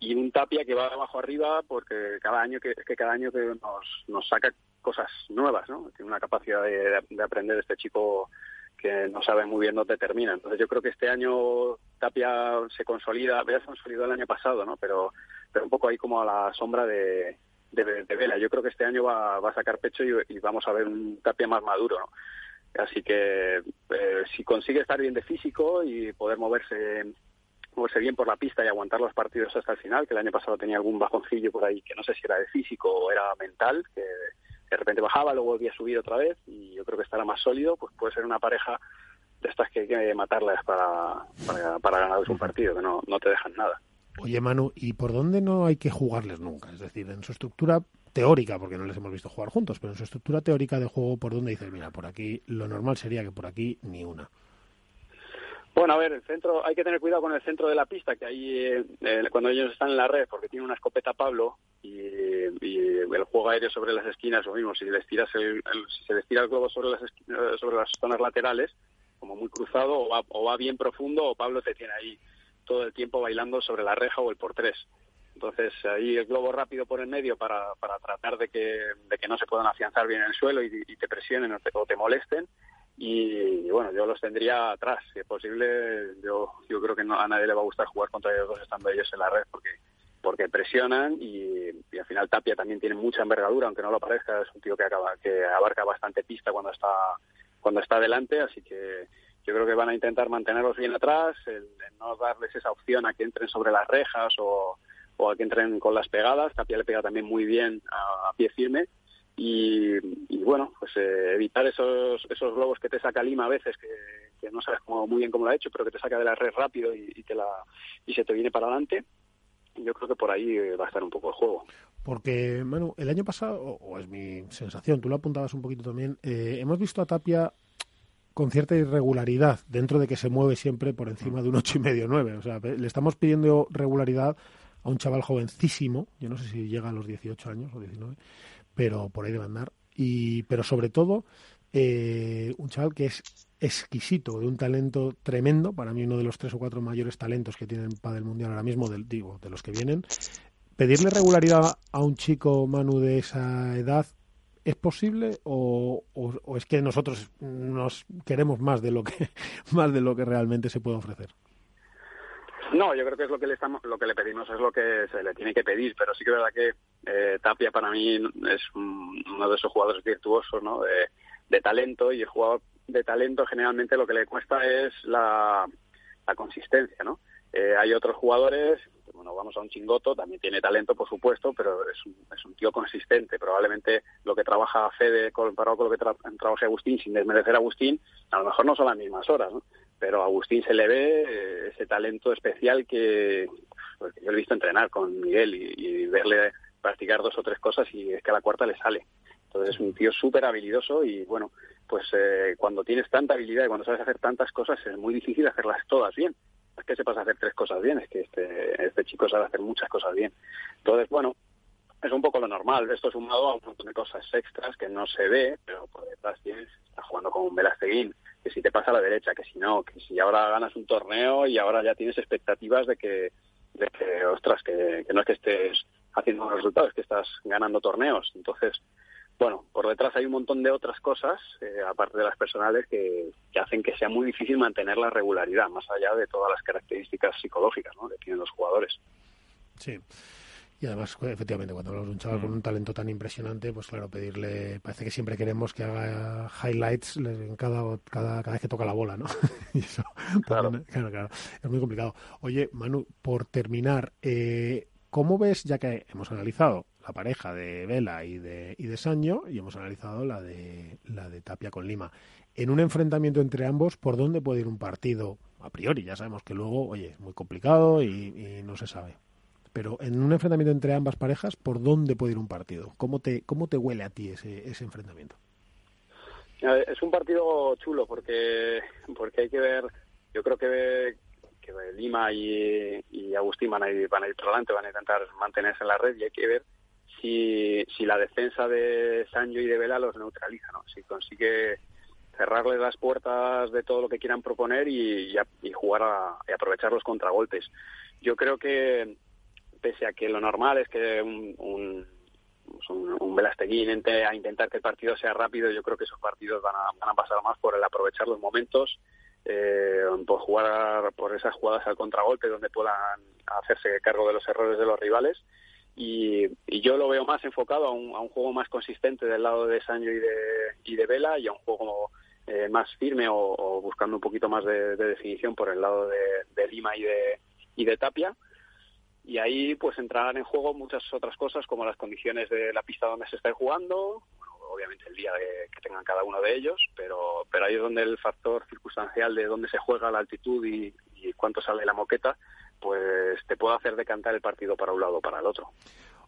Y un Tapia que va de abajo arriba porque cada año que, que cada año que nos, nos saca cosas nuevas, ¿no? Tiene una capacidad de, de aprender este chico que no sabe muy bien dónde termina. Entonces yo creo que este año Tapia se consolida, ya se consolidó el año pasado, ¿no? Pero, pero un poco ahí como a la sombra de, de, Vela. Yo creo que este año va, va a sacar pecho y, vamos a ver un Tapia más maduro, ¿no? Así que eh, si consigue estar bien de físico y poder moverse moverse bien por la pista y aguantar los partidos hasta el final, que el año pasado tenía algún bajoncillo por ahí que no sé si era de físico o era mental, que de repente bajaba, luego volvía a subir otra vez y yo creo que estará más sólido, pues puede ser una pareja de estas que hay que matarlas para, para, para ganarles un partido, que no, no te dejan nada. Oye, Manu, ¿y por dónde no hay que jugarles nunca? Es decir, en su estructura teórica, porque no les hemos visto jugar juntos, pero en su estructura teórica de juego, ¿por dónde dices, mira, por aquí lo normal sería que por aquí ni una? Bueno, a ver, el centro, hay que tener cuidado con el centro de la pista, que ahí eh, cuando ellos están en la red, porque tiene una escopeta Pablo y, el juego aéreo sobre las esquinas, lo mismo, si les tiras el, si se les tira el globo sobre las sobre las zonas laterales, como muy cruzado, o va, o va bien profundo, o Pablo te tiene ahí todo el tiempo bailando sobre la reja o el por tres. Entonces ahí el globo rápido por el medio para, para tratar de que, de que no se puedan afianzar bien en el suelo y, te presionen o te, o te molesten y, bueno, yo los tendría atrás. Si es posible, yo, yo creo que no, a nadie le va a gustar jugar contra ellos dos estando ellos en la red porque porque presionan y, al final Tapia también tiene mucha envergadura, aunque no lo parezca, es un tío que acaba que abarca bastante pista cuando está cuando está adelante, así que yo creo que van a intentar mantenerlos bien atrás, el, no darles esa opción a que entren sobre las rejas o, o a que entren con las pegadas. Tapia le pega también muy bien a pie firme y, bueno, pues eh, evitar esos, esos globos que te saca Lima a veces, que, no sabes cómo, muy bien cómo lo ha hecho, pero que te saca de la red rápido y, te la, y se te viene para adelante. Yo creo que por ahí eh, va a estar un poco el juego. Porque, bueno, el año pasado, o, es mi sensación, tú lo apuntabas un poquito también, eh, hemos visto a Tapia con cierta irregularidad, dentro de que se mueve siempre por encima de un ocho y medio nueve. O sea, le estamos pidiendo regularidad a un chaval jovencísimo, yo no sé si llega a los 18 años o 19, pero por ahí debe andar. Y, pero sobre todo, eh, un chaval que es exquisito, de un talento tremendo, para mí uno de los tres o cuatro mayores talentos que tiene el Padel Mundial ahora mismo, del, digo, de los que vienen. ¿Pedirle regularidad a un chico, Manu, de esa edad, es posible o, o, es que nosotros nos queremos más de lo que más de lo que realmente se puede ofrecer? No, yo creo que es lo que le estamos, lo que le pedimos es lo que se le tiene que pedir, pero sí que es verdad que eh, Tapia para mí es uno de esos jugadores virtuosos, ¿no? De, de, talento y el jugador de talento generalmente lo que le cuesta es la, consistencia, ¿no? Eh, hay otros jugadores, bueno, vamos a un chingoto, también tiene talento, por supuesto, pero es un, es un tío consistente. Probablemente lo que trabaja Fede comparado con lo que tra trabaja Agustín, sin desmerecer a Agustín, a lo mejor no son las mismas horas, ¿no? Pero a Agustín se le ve eh, ese talento especial que, pues, yo he visto entrenar con Miguel y, verle practicar dos o tres cosas y es que a la cuarta le sale. Entonces es un tío súper habilidoso y bueno, pues eh, cuando tienes tanta habilidad y cuando sabes hacer tantas cosas es muy difícil hacerlas todas bien es que sepas hacer tres cosas bien, es que este, este chico sabe hacer muchas cosas bien. Entonces, bueno, es un poco lo normal. Esto sumado a un montón de cosas extras que no se ve, pero por detrás tienes, estás jugando con un Velasteguín, que si te pasa a la derecha, que si no, que si ahora ganas un torneo y ahora ya tienes expectativas de que, de que ostras, que, no es que estés haciendo unos resultados, es que estás ganando torneos. Entonces, bueno, por detrás hay un montón de otras cosas, eh, aparte de las personales, que, que, hacen que sea muy difícil mantener la regularidad, más allá de todas las características psicológicas que tienen los jugadores. Sí. Y además, efectivamente, cuando hablamos de un chaval con un talento tan impresionante, pues claro, pedirle, parece que siempre queremos que haga highlights en cada, cada, cada vez que toca la bola, ¿no? y eso, claro. Pues, claro, claro, es muy complicado. Oye, Manu, por terminar, eh, ¿cómo ves, ya que hemos analizado la pareja de Vela y de, y de Sancho y hemos analizado la de, la de Tapia con Lima. En un enfrentamiento entre ambos, ¿por dónde puede ir un partido? A priori, ya sabemos que luego, oye, es muy complicado y, y no se sabe. Pero en un enfrentamiento entre ambas parejas, ¿por dónde puede ir un partido? ¿Cómo te, cómo te huele a ti ese, ese enfrentamiento? Es un partido chulo porque, porque hay que ver, yo creo que, que Lima y, y Agustín van a, ir, van a ir por delante, van a intentar mantenerse en la red y hay que ver si, si la defensa de Sancho y de Vela los neutraliza, ¿no? Si consigue cerrarles las puertas de todo lo que quieran proponer y, y, y jugar a, y aprovechar los contragolpes. Yo creo que pese a que lo normal es que un, un, un, un a intentar que el partido sea rápido, yo creo que esos partidos van a, van a pasar más por el aprovechar los momentos, eh, por jugar por esas jugadas al contragolpe donde puedan hacerse cargo de los errores de los rivales y, yo lo veo más enfocado a un, a un, juego más consistente del lado de Sancho y de, y de Vela y a un juego eh, más firme o, buscando un poquito más de, de, definición por el lado de, de Lima y de, y de Tapia. Y ahí pues entrarán en juego muchas otras cosas como las condiciones de la pista donde se esté jugando, obviamente el día de, que tengan cada uno de ellos, pero, pero ahí es donde el factor circunstancial de dónde se juega la altitud y, y cuánto sale la moqueta pues te puedo hacer decantar el partido para un lado o para el otro.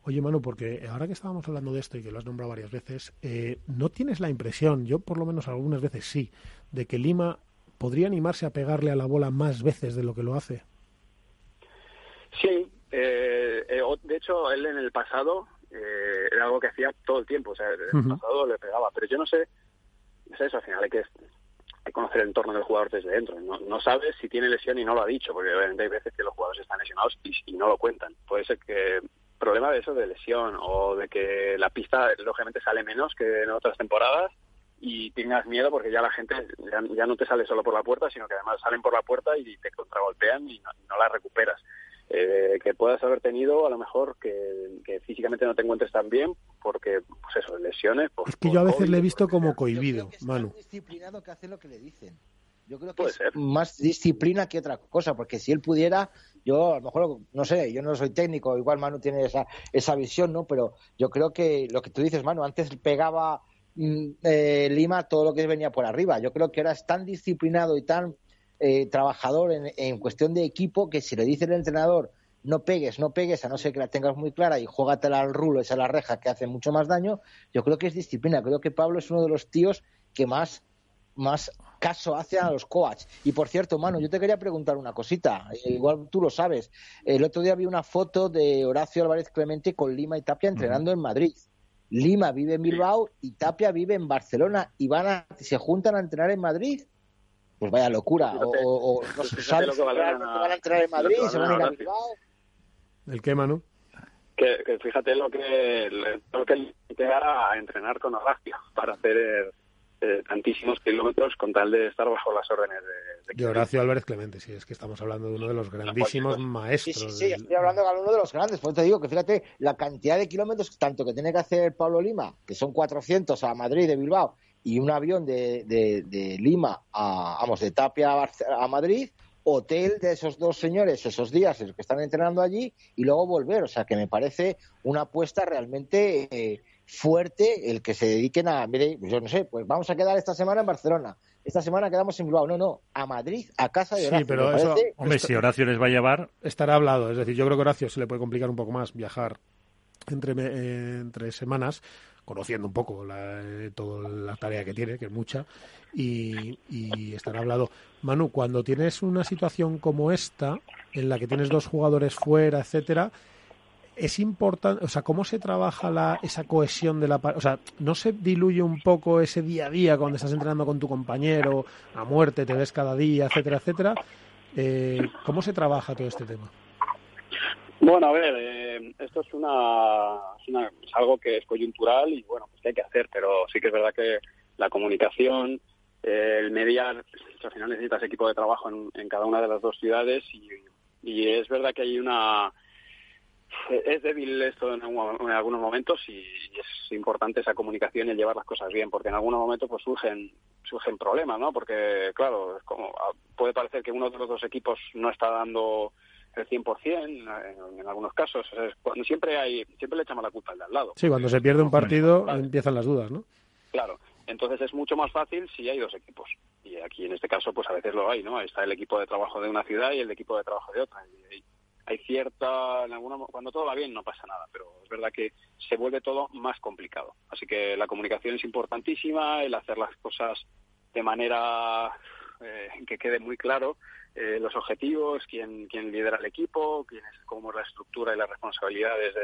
Oye, Manu, porque ahora que estábamos hablando de esto y que lo has nombrado varias veces, eh, ¿no tienes la impresión, yo por lo menos algunas veces sí, de que Lima podría animarse a pegarle a la bola más veces de lo que lo hace? Sí, eh, eh, de hecho, él en el pasado eh, era algo que hacía todo el tiempo, o sea, en el uh -huh. pasado le pegaba, pero yo no sé, es eso, al final hay que hay conocer el entorno del jugador desde dentro. No, no sabes si tiene lesión y no lo ha dicho, porque obviamente hay veces que los jugadores están lesionados y, y no lo cuentan. Puede ser que problema de eso de lesión o de que la pista lógicamente sale menos que en otras temporadas y tengas miedo porque ya la gente ya, ya, no te sale solo por la puerta, sino que además salen por la puerta y te contragolpean y no, no la recuperas. Eh, que puedas haber tenido a lo mejor que, que, físicamente no te encuentres tan bien porque pues eso lesiones pues, es que yo a veces COVID, le he visto como cohibido es Manu. más disciplinado que hace lo que le dicen. Yo creo que Puede es ser. más disciplina que otra cosa porque si él pudiera yo a lo mejor no sé yo no soy técnico igual Manu tiene esa esa visión no pero yo creo que lo que tú dices Manu antes pegaba eh, Lima todo lo que venía por arriba. Yo creo que ahora es tan disciplinado y tan eh, trabajador en, en, cuestión de equipo que si le dice el entrenador no pegues, no pegues, a no ser que la tengas muy clara y juégatela al rulo, esa la reja que hace mucho más daño, yo creo que es disciplina. Creo que Pablo es uno de los tíos que más, más caso hace a los coaches. Y por cierto, Manu, yo te quería preguntar una cosita, igual tú lo sabes. El otro día vi una foto de Horacio Álvarez Clemente con Lima y Tapia entrenando uh -huh. en Madrid. Lima vive en Bilbao y Tapia vive en Barcelona y van a, se juntan a entrenar en Madrid pues vaya locura. Fíjate, o, o no sabes lo que van a entrar en Madrid, se van a ir a Bilbao. ¿El qué, Manu? Que, que, fíjate lo que lo que llegar a entrenar con Horacio para hacer eh, tantísimos kilómetros con tal de estar bajo las órdenes de, de, Horacio Álvarez Clemente, sí, es que estamos hablando de uno de los grandísimos maestros. Sí, sí, sí, estoy hablando de uno de los grandes, por eso te digo que fíjate la cantidad de kilómetros tanto que tiene que hacer Pablo Lima, que son 400 a Madrid de Bilbao, y un avión de, de, Lima a, vamos, de Tapia a, Madrid, hotel de esos dos señores esos días que están entrenando allí y luego volver. O sea, que me parece una apuesta realmente eh, fuerte el que se dediquen a, mire, yo no sé, pues vamos a quedar esta semana en Barcelona. Esta semana quedamos en Bilbao. No, no, a Madrid, a casa de Horacio. Sí, pero eso, hombre, si Horacio les va a llevar... Estará hablado. Es decir, yo creo que Horacio se le puede complicar un poco más viajar entre, eh, entre semanas conociendo un poco la, eh, toda la tarea que tiene, que es mucha, y, y estará hablado. Manu, cuando tienes una situación como esta, en la que tienes dos jugadores fuera, etcétera, es importante, o sea, cómo se trabaja la, esa cohesión de la, o sea, no se diluye un poco ese día a día cuando estás entrenando con tu compañero a muerte, te ves cada día, etcétera, etcétera. Eh, ¿Cómo se trabaja todo este tema? Bueno, a ver, eh, esto es, una, es, algo que es coyuntural y bueno, pues que hay que hacer, pero sí que es verdad que la comunicación, eh, el mediar, pues, al final necesitas equipo de trabajo en, cada una de las dos ciudades y, es verdad que hay una es débil esto en, algunos momentos y, es importante esa comunicación y el llevar las cosas bien, porque en algunos momentos pues surgen surgen problemas, ¿no? Porque claro, es como puede parecer que uno de los dos equipos no está dando el 100% en, en algunos casos. cuando siempre hay siempre le echamos la culpa al de al lado. Sí, cuando se pierde un partido empiezan las dudas, ¿no? Claro. Entonces es mucho más fácil si hay dos equipos. Y aquí en este caso pues a veces lo hay, ¿no? Está el equipo de trabajo de una ciudad y el equipo de trabajo de otra. Y hay, cierta en alguna, cuando todo va bien no pasa nada, pero es verdad que se vuelve todo más complicado. Así que la comunicación es importantísima, el hacer las cosas de manera eh, que quede muy claro eh, los objetivos, quién, quién lidera el equipo, quién es, cómo es la estructura y las responsabilidades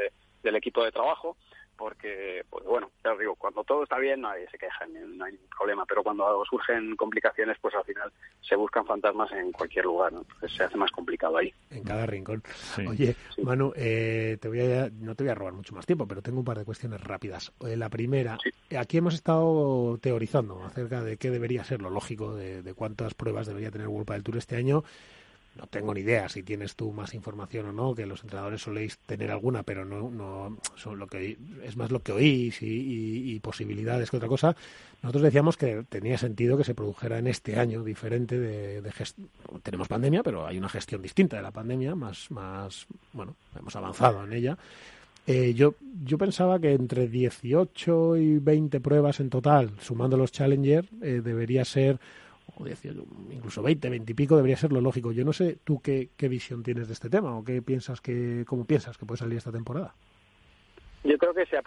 del equipo de trabajo porque, pues bueno, ya os digo, cuando todo está bien nadie se queja, no hay ningún problema, pero cuando surgen complicaciones, pues al final se buscan fantasmas en cualquier lugar, ¿no? Entonces se hace más complicado ahí. En cada rincón. Oye, Manu, eh, te voy a, no te voy a robar mucho más tiempo, pero tengo un par de cuestiones rápidas. Eh, la primera, aquí hemos estado teorizando acerca de qué debería ser lo lógico, de, de cuántas pruebas debería tener World del Tour este año no tengo ni idea si tienes tú más información o no, que los entrenadores soléis tener alguna, pero no, no son lo que es más lo que oís y, posibilidades que otra cosa. Nosotros decíamos que tenía sentido que se produjera en este año diferente de, de tenemos pandemia, pero hay una gestión distinta de la pandemia, más, más, bueno, hemos avanzado en ella. Eh, yo, yo pensaba que entre 18 y 20 pruebas en total, sumando los Challenger, eh, debería ser incluso 20, 20 y pico debería ser lo lógico. Yo no sé tú qué, qué visión tienes de este tema o qué piensas que, cómo piensas que puede salir esta temporada. Yo creo que se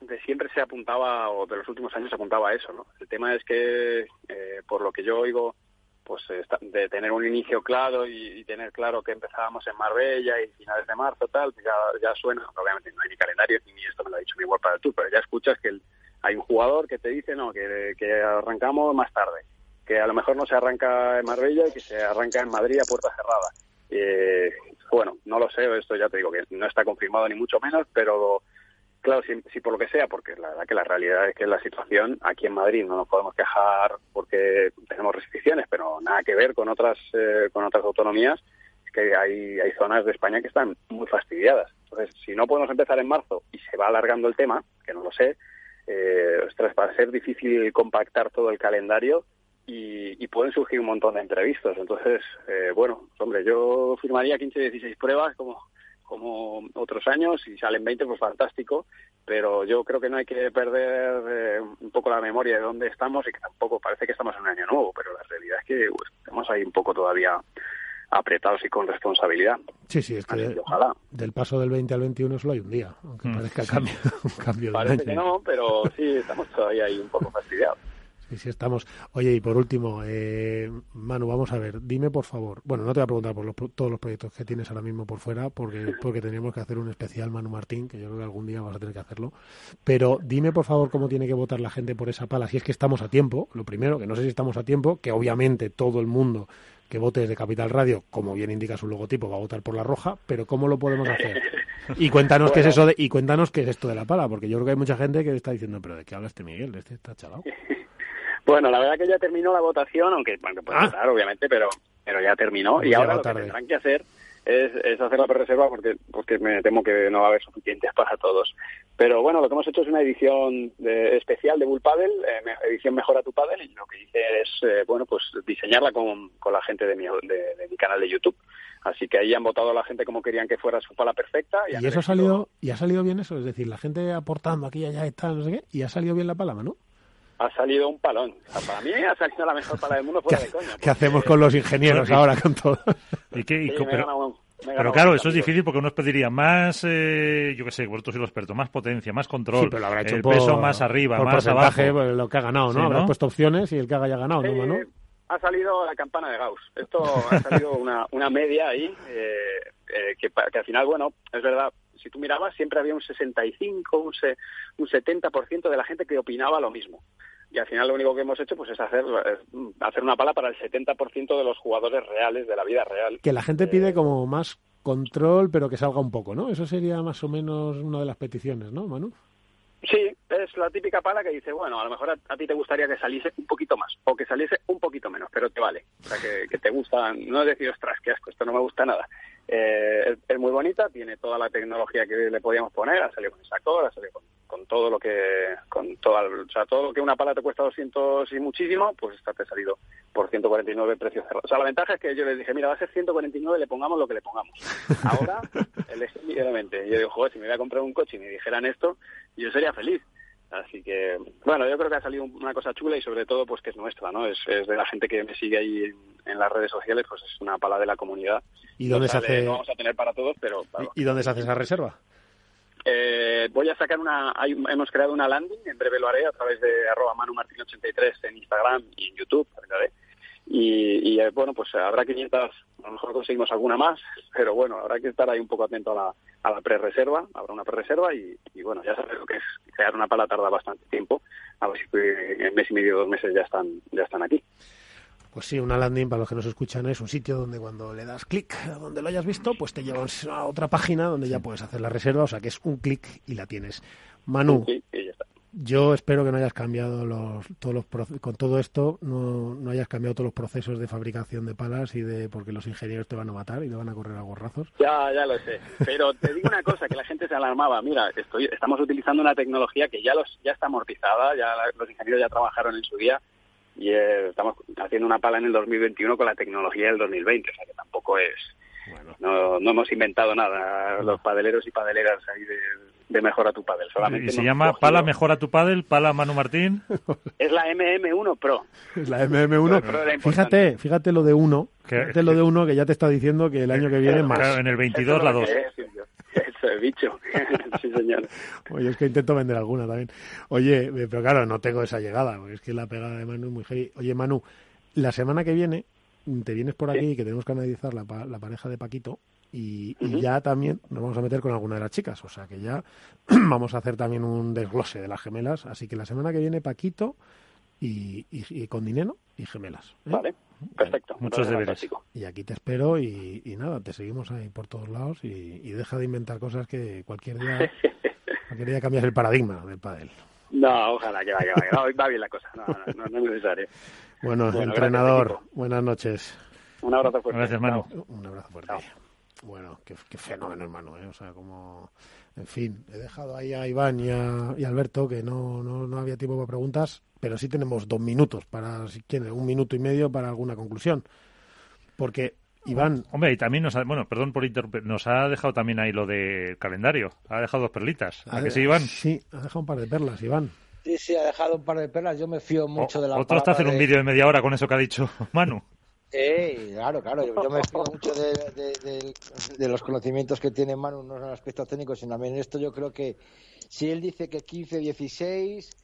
de siempre se apuntaba, o de los últimos años se apuntaba a eso, ¿no? El tema es que, eh, por lo que yo oigo, pues de tener un inicio claro y, tener claro que empezábamos en Marbella y finales de marzo, tal, ya, ya suena, obviamente no hay ni calendario ni esto me lo ha dicho mi World para tú, pero ya escuchas que hay un jugador que te dice, no, que arrancamos más tarde que a lo mejor no se arranca en Marbella y que se arranca en Madrid a puerta cerrada. Eh, bueno, no lo sé, esto ya te digo que no está confirmado ni mucho menos, pero claro, si, por lo que sea, porque la verdad que la realidad es que la situación aquí en Madrid no nos podemos quejar porque tenemos restricciones, pero nada que ver con otras eh, con otras autonomías, es que hay, hay zonas de España que están muy fastidiadas. Entonces, si no podemos empezar en marzo y se va alargando el tema, que no lo sé, eh, va a ser difícil compactar todo el calendario y, pueden surgir un montón de entrevistas. Entonces, eh, bueno, hombre, yo firmaría 15, 16 pruebas como, como otros años y salen 20, pues fantástico, pero yo creo que no hay que perder eh, un poco la memoria de dónde estamos y que tampoco parece que estamos en un año nuevo, pero la realidad es que pues, estamos ahí un poco todavía apretados y con responsabilidad. Sí, sí, es que, ojalá. del paso del 20 al 21 solo hay un día, aunque mm. parezca cambio, un cambio de Parece que no, pero sí, estamos todavía ahí un poco fastidiados. Sí, sí, estamos. Oye, y por último, eh, Manu, vamos a ver, dime por favor, bueno, no te voy a preguntar por todos los proyectos que tienes ahora mismo por fuera, porque, porque tenemos que hacer un especial Manu Martín, que yo creo que algún día vas a tener que hacerlo, pero dime por favor cómo tiene que votar la gente por esa pala, si es que estamos a tiempo, lo primero, que no sé si estamos a tiempo, que obviamente todo el mundo que vote desde Capital Radio, como bien indica su logotipo, va a votar por la roja, pero ¿cómo lo podemos hacer? Y cuéntanos qué es eso de, y cuéntanos qué es esto de la pala, porque yo creo que hay mucha gente que está diciendo, pero ¿de qué habla este Miguel? Este está chalado. Bueno, la verdad que ya terminó la votación, aunque bueno, puede Ah. votar, obviamente, pero, pero ya terminó. Hemos y ahora lo que tendrán que hacer es, es hacer la pre-reserva porque, porque me temo que no va a haber suficientes para todos. Pero bueno, lo que hemos hecho es una edición de- especial de Bull Paddle, eh, edición Mejora tu Paddle, y lo que hice es, eh, bueno, pues diseñarla con, con la gente de mi, de, de mi canal de YouTube. Así que ahí han votado a la gente como querían que fuera su pala perfecta. Y eso ha salido, y ha salido bien eso, es decir, la gente aportando aquí, allá y tal, no sé qué, y ha salido bien la palabra, ¿no? Ha salido un palón. O sea, para mí ha salido la mejor pala del mundo ¿Qué, fuera de coña. qué hacemos con los ingenieros Sí. ahora, con todo? ¿Y qué? Y Sí, co- me he pero, un- claro, eso es difícil porque uno os pediría más, eh, yo qué sé, vosotros sois los expertos, más potencia, más control, Sí, pero lo habrá hecho el por, peso más arriba, por más porcentaje, abajo. pues, lo que ha ganado, ¿no? ¿no? puesto opciones y el que haga ya ganado, ¿no, Manu? ha salido la campana de Gauss. Esto ha salido una, una media ahí, eh, eh, que al final, bueno, es verdad, si tú mirabas, siempre había un 65, un, se- un 70% de la gente que opinaba lo mismo. Y al final lo único que hemos hecho pues es hacer, eh, hacer una pala para el 70% de los jugadores reales, de la vida real. Que la gente pide como más control, pero que salga un poco, ¿no? Eso sería más o menos una de las peticiones, ¿no, Manu? Sí, es la típica pala que dice, bueno, a lo mejor a, a ti te gustaría que saliese un poquito más o que saliese un poquito menos, pero te vale. O sea, que, que te gusta, no decir, ostras, qué asco, esto no me gusta nada. Eh, es, es muy bonita, tiene toda la tecnología que le podíamos poner, ha salido con esa core, ha salido con, con todo lo que, con toda, o sea, todo lo que una pala te cuesta 200 y muchísimo, pues esta te ha salido por 149 precio cerrado. O sea, la ventaja es que yo les dije, mira, va a ser 149, le pongamos lo que le pongamos. Ahora, elegí libremente. Yo digo, joder, si me voy a comprar un coche y me dijeran esto, yo sería feliz. Así que, bueno, yo creo que ha salido una cosa chula y sobre todo, pues que es nuestra, ¿no? Es, es de la gente que me sigue ahí en, en las redes sociales, pues es una pala de la comunidad. ¿Y dónde se sale- hace- No vamos a tener para todos, pero... claro. ¿Y, dónde se hace esa reserva? Eh, voy a sacar una, hay- hemos creado una landing, en breve lo haré a través de arroba manumartin83 en Instagram y en YouTube, haré. Y, y, eh, bueno, pues habrá 500, a lo mejor conseguimos alguna más, pero bueno, habrá que estar ahí un poco atento a la, a la pre-reserva, habrá una pre-reserva y, y bueno, ya sabes lo que es crear una pala tarda bastante tiempo, a ver si eh, en mes y medio, dos meses ya están, ya están aquí. Pues sí, una landing, para los que nos escuchan, es un sitio donde cuando le das clic a donde lo hayas visto, pues te lleva a otra página donde ya puedes hacer la reserva, o sea que es un clic y la tienes. Manu, Sí. Yo espero que no hayas cambiado los, todos los con todo esto, no, no hayas cambiado todos los procesos de fabricación de palas y de porque los ingenieros te van a matar y te van a correr a gorrazos. Ya, ya lo sé. Pero te digo una cosa, que la gente se alarmaba. Mira, estoy, estamos utilizando una tecnología que ya los ya está amortizada, ya la- los ingenieros ya trabajaron en su día y eh, estamos haciendo una pala en el 2021 con la tecnología del 2020, o sea que tampoco es... No, no hemos inventado nada, los padeleros y padeleras ahí de, de mejora tu padel. Solamente Y se llama cogido- Pala Mejora tu Padel, Pala Manu Martín. Es la MM1 Pro. Es la MM1. Pero era importante. Fíjate, fíjate lo de uno, Que- fíjate lo de uno que ya te está diciendo que el año que viene más. Claro, en el 22 Eso la es lo 2. que es, Silvio. Eso es bicho. sí, señor. Oye, es que intento vender alguna también. Oye, eh, pero claro, no tengo esa llegada, porque es que la pegada de Manu es muy heavy. Oye, Manu, la semana que viene te vienes por aquí que tenemos que analizar la, pa- la pareja de Paquito y, y ya también nos vamos a meter con alguna de las chicas. O sea que ya vamos a hacer también un desglose de las gemelas. Así que la semana que viene Paquito y, y- y con dinero y gemelas. ¿eh? Vale, perfecto. Muchos deberes. fantástico. Y aquí te espero y, y nada, te seguimos ahí por todos lados y, y deja de inventar cosas que cualquier día, cualquier día cambias el paradigma del pádel. No, ojalá que va, que va, que va, va bien la cosa. No, no, no, no es necesario. Bueno, Bueno, entrenador, gracias, buenas noches. Un abrazo fuerte. Gracias. Chao. Un abrazo fuerte. Chao. Bueno, qué, qué fenómeno, hermano. ¿eh? O sea, como... En fin, he dejado ahí a Iván y a, y a Alberto, que no, no, no había tiempo para preguntas, pero sí tenemos dos minutos para, si quieren, un minuto y medio para alguna conclusión. Porque, Iván, Hombre, y también nos ha, bueno, perdón por interrumpir, nos ha dejado también ahí lo del calendario. Ha dejado dos perlitas. ¿A ha- que sí, Iván? Sí, ha dejado un par de perlas, Iván. Sí, sí, ha dejado un par de perlas. Yo me fío mucho de la te palabra hacen un de- vídeo de media hora con eso que ha dicho Manu. Eh, claro, claro. Yo, yo me fío mucho de, de- de- de los conocimientos que tiene Manu, no en aspectos técnicos, sino también en esto. Yo creo que si él dice que 15, 16,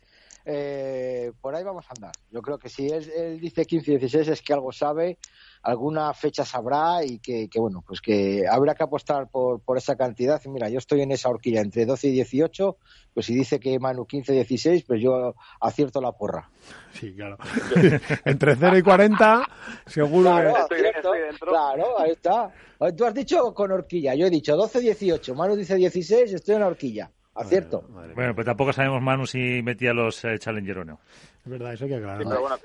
eh, por ahí vamos a andar. Yo creo que si él, él dice 15, 16 es que algo sabe, alguna fecha sabrá y que, que, bueno, pues que habrá que apostar por, por esa cantidad. Y mira, yo estoy en esa horquilla entre 12 y 18, pues si dice que Manu 15, 16, pues yo acierto la porra. Sí, claro. Entre 0 y 40, seguro Claro, que... Estoy- estoy dentro. claro, ahí está. Tú has dicho con horquilla, yo he dicho 12, 18, Manu dice 16, estoy en la horquilla. Acierto. bueno, pues tampoco sabemos Manu si metía los eh, Challenger o no. Es verdad, eso hay que aclararlo. pero bueno,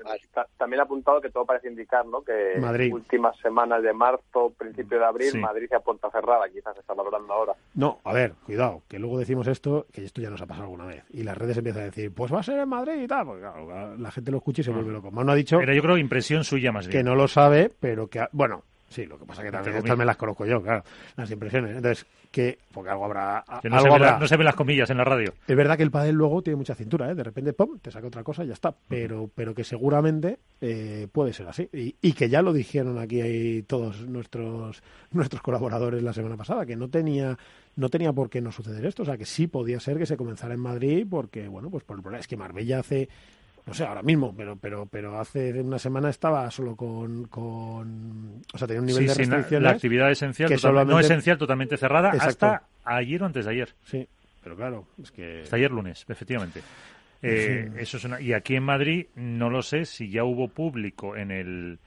también ha apuntado que todo parece indicar, ¿no? Que Madrid. últimas semanas de marzo, principio de abril, Madrid se a puerta cerrada, quizás se está valorando ahora. No, a ver, cuidado, que luego decimos esto, que esto ya nos ha pasado alguna vez. Y las redes empiezan a decir, pues va a ser en Madrid y tal. Porque claro, la gente lo escucha y se vuelve loco. Manu ha dicho. Pero yo creo impresión suya más bien. Que no lo sabe, pero que. Bueno, Sí, lo que pasa es que también estas me las conozco yo, claro, las impresiones. Entonces, que, porque algo habrá. Que no, se habrá. no, se ven las comillas en la radio. Es verdad que el padel luego tiene mucha cintura, ¿eh? De repente, pum, te saca otra cosa y ya está. Pero, pero que seguramente eh, puede ser así. Y, y, que ya lo dijeron aquí todos nuestros, nuestros colaboradores la semana pasada, que no tenía no tenía por qué no suceder esto. O sea, que sí podía ser que se comenzara en Madrid porque, bueno, pues por el problema es que Marbella hace no sé, ahora mismo, pero pero pero hace una semana estaba solo con, con o sea, tenía un nivel de restricciones. la actividad esencial, que no esencial, totalmente cerrada hasta ayer o antes de ayer. Sí, pero claro, es que... Hasta ayer lunes, efectivamente. Eh, eso es Y aquí en Madrid no lo sé si ya hubo público en el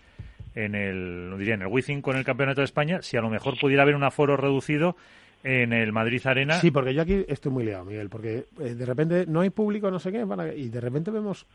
en el, no diría, en el Wizzing con el Campeonato de España, si a lo mejor pudiera haber un aforo reducido en el Madrid Arena. Sí, porque yo aquí estoy muy liado, Miguel, porque eh, de repente no hay público, no sé qué, y de repente vemos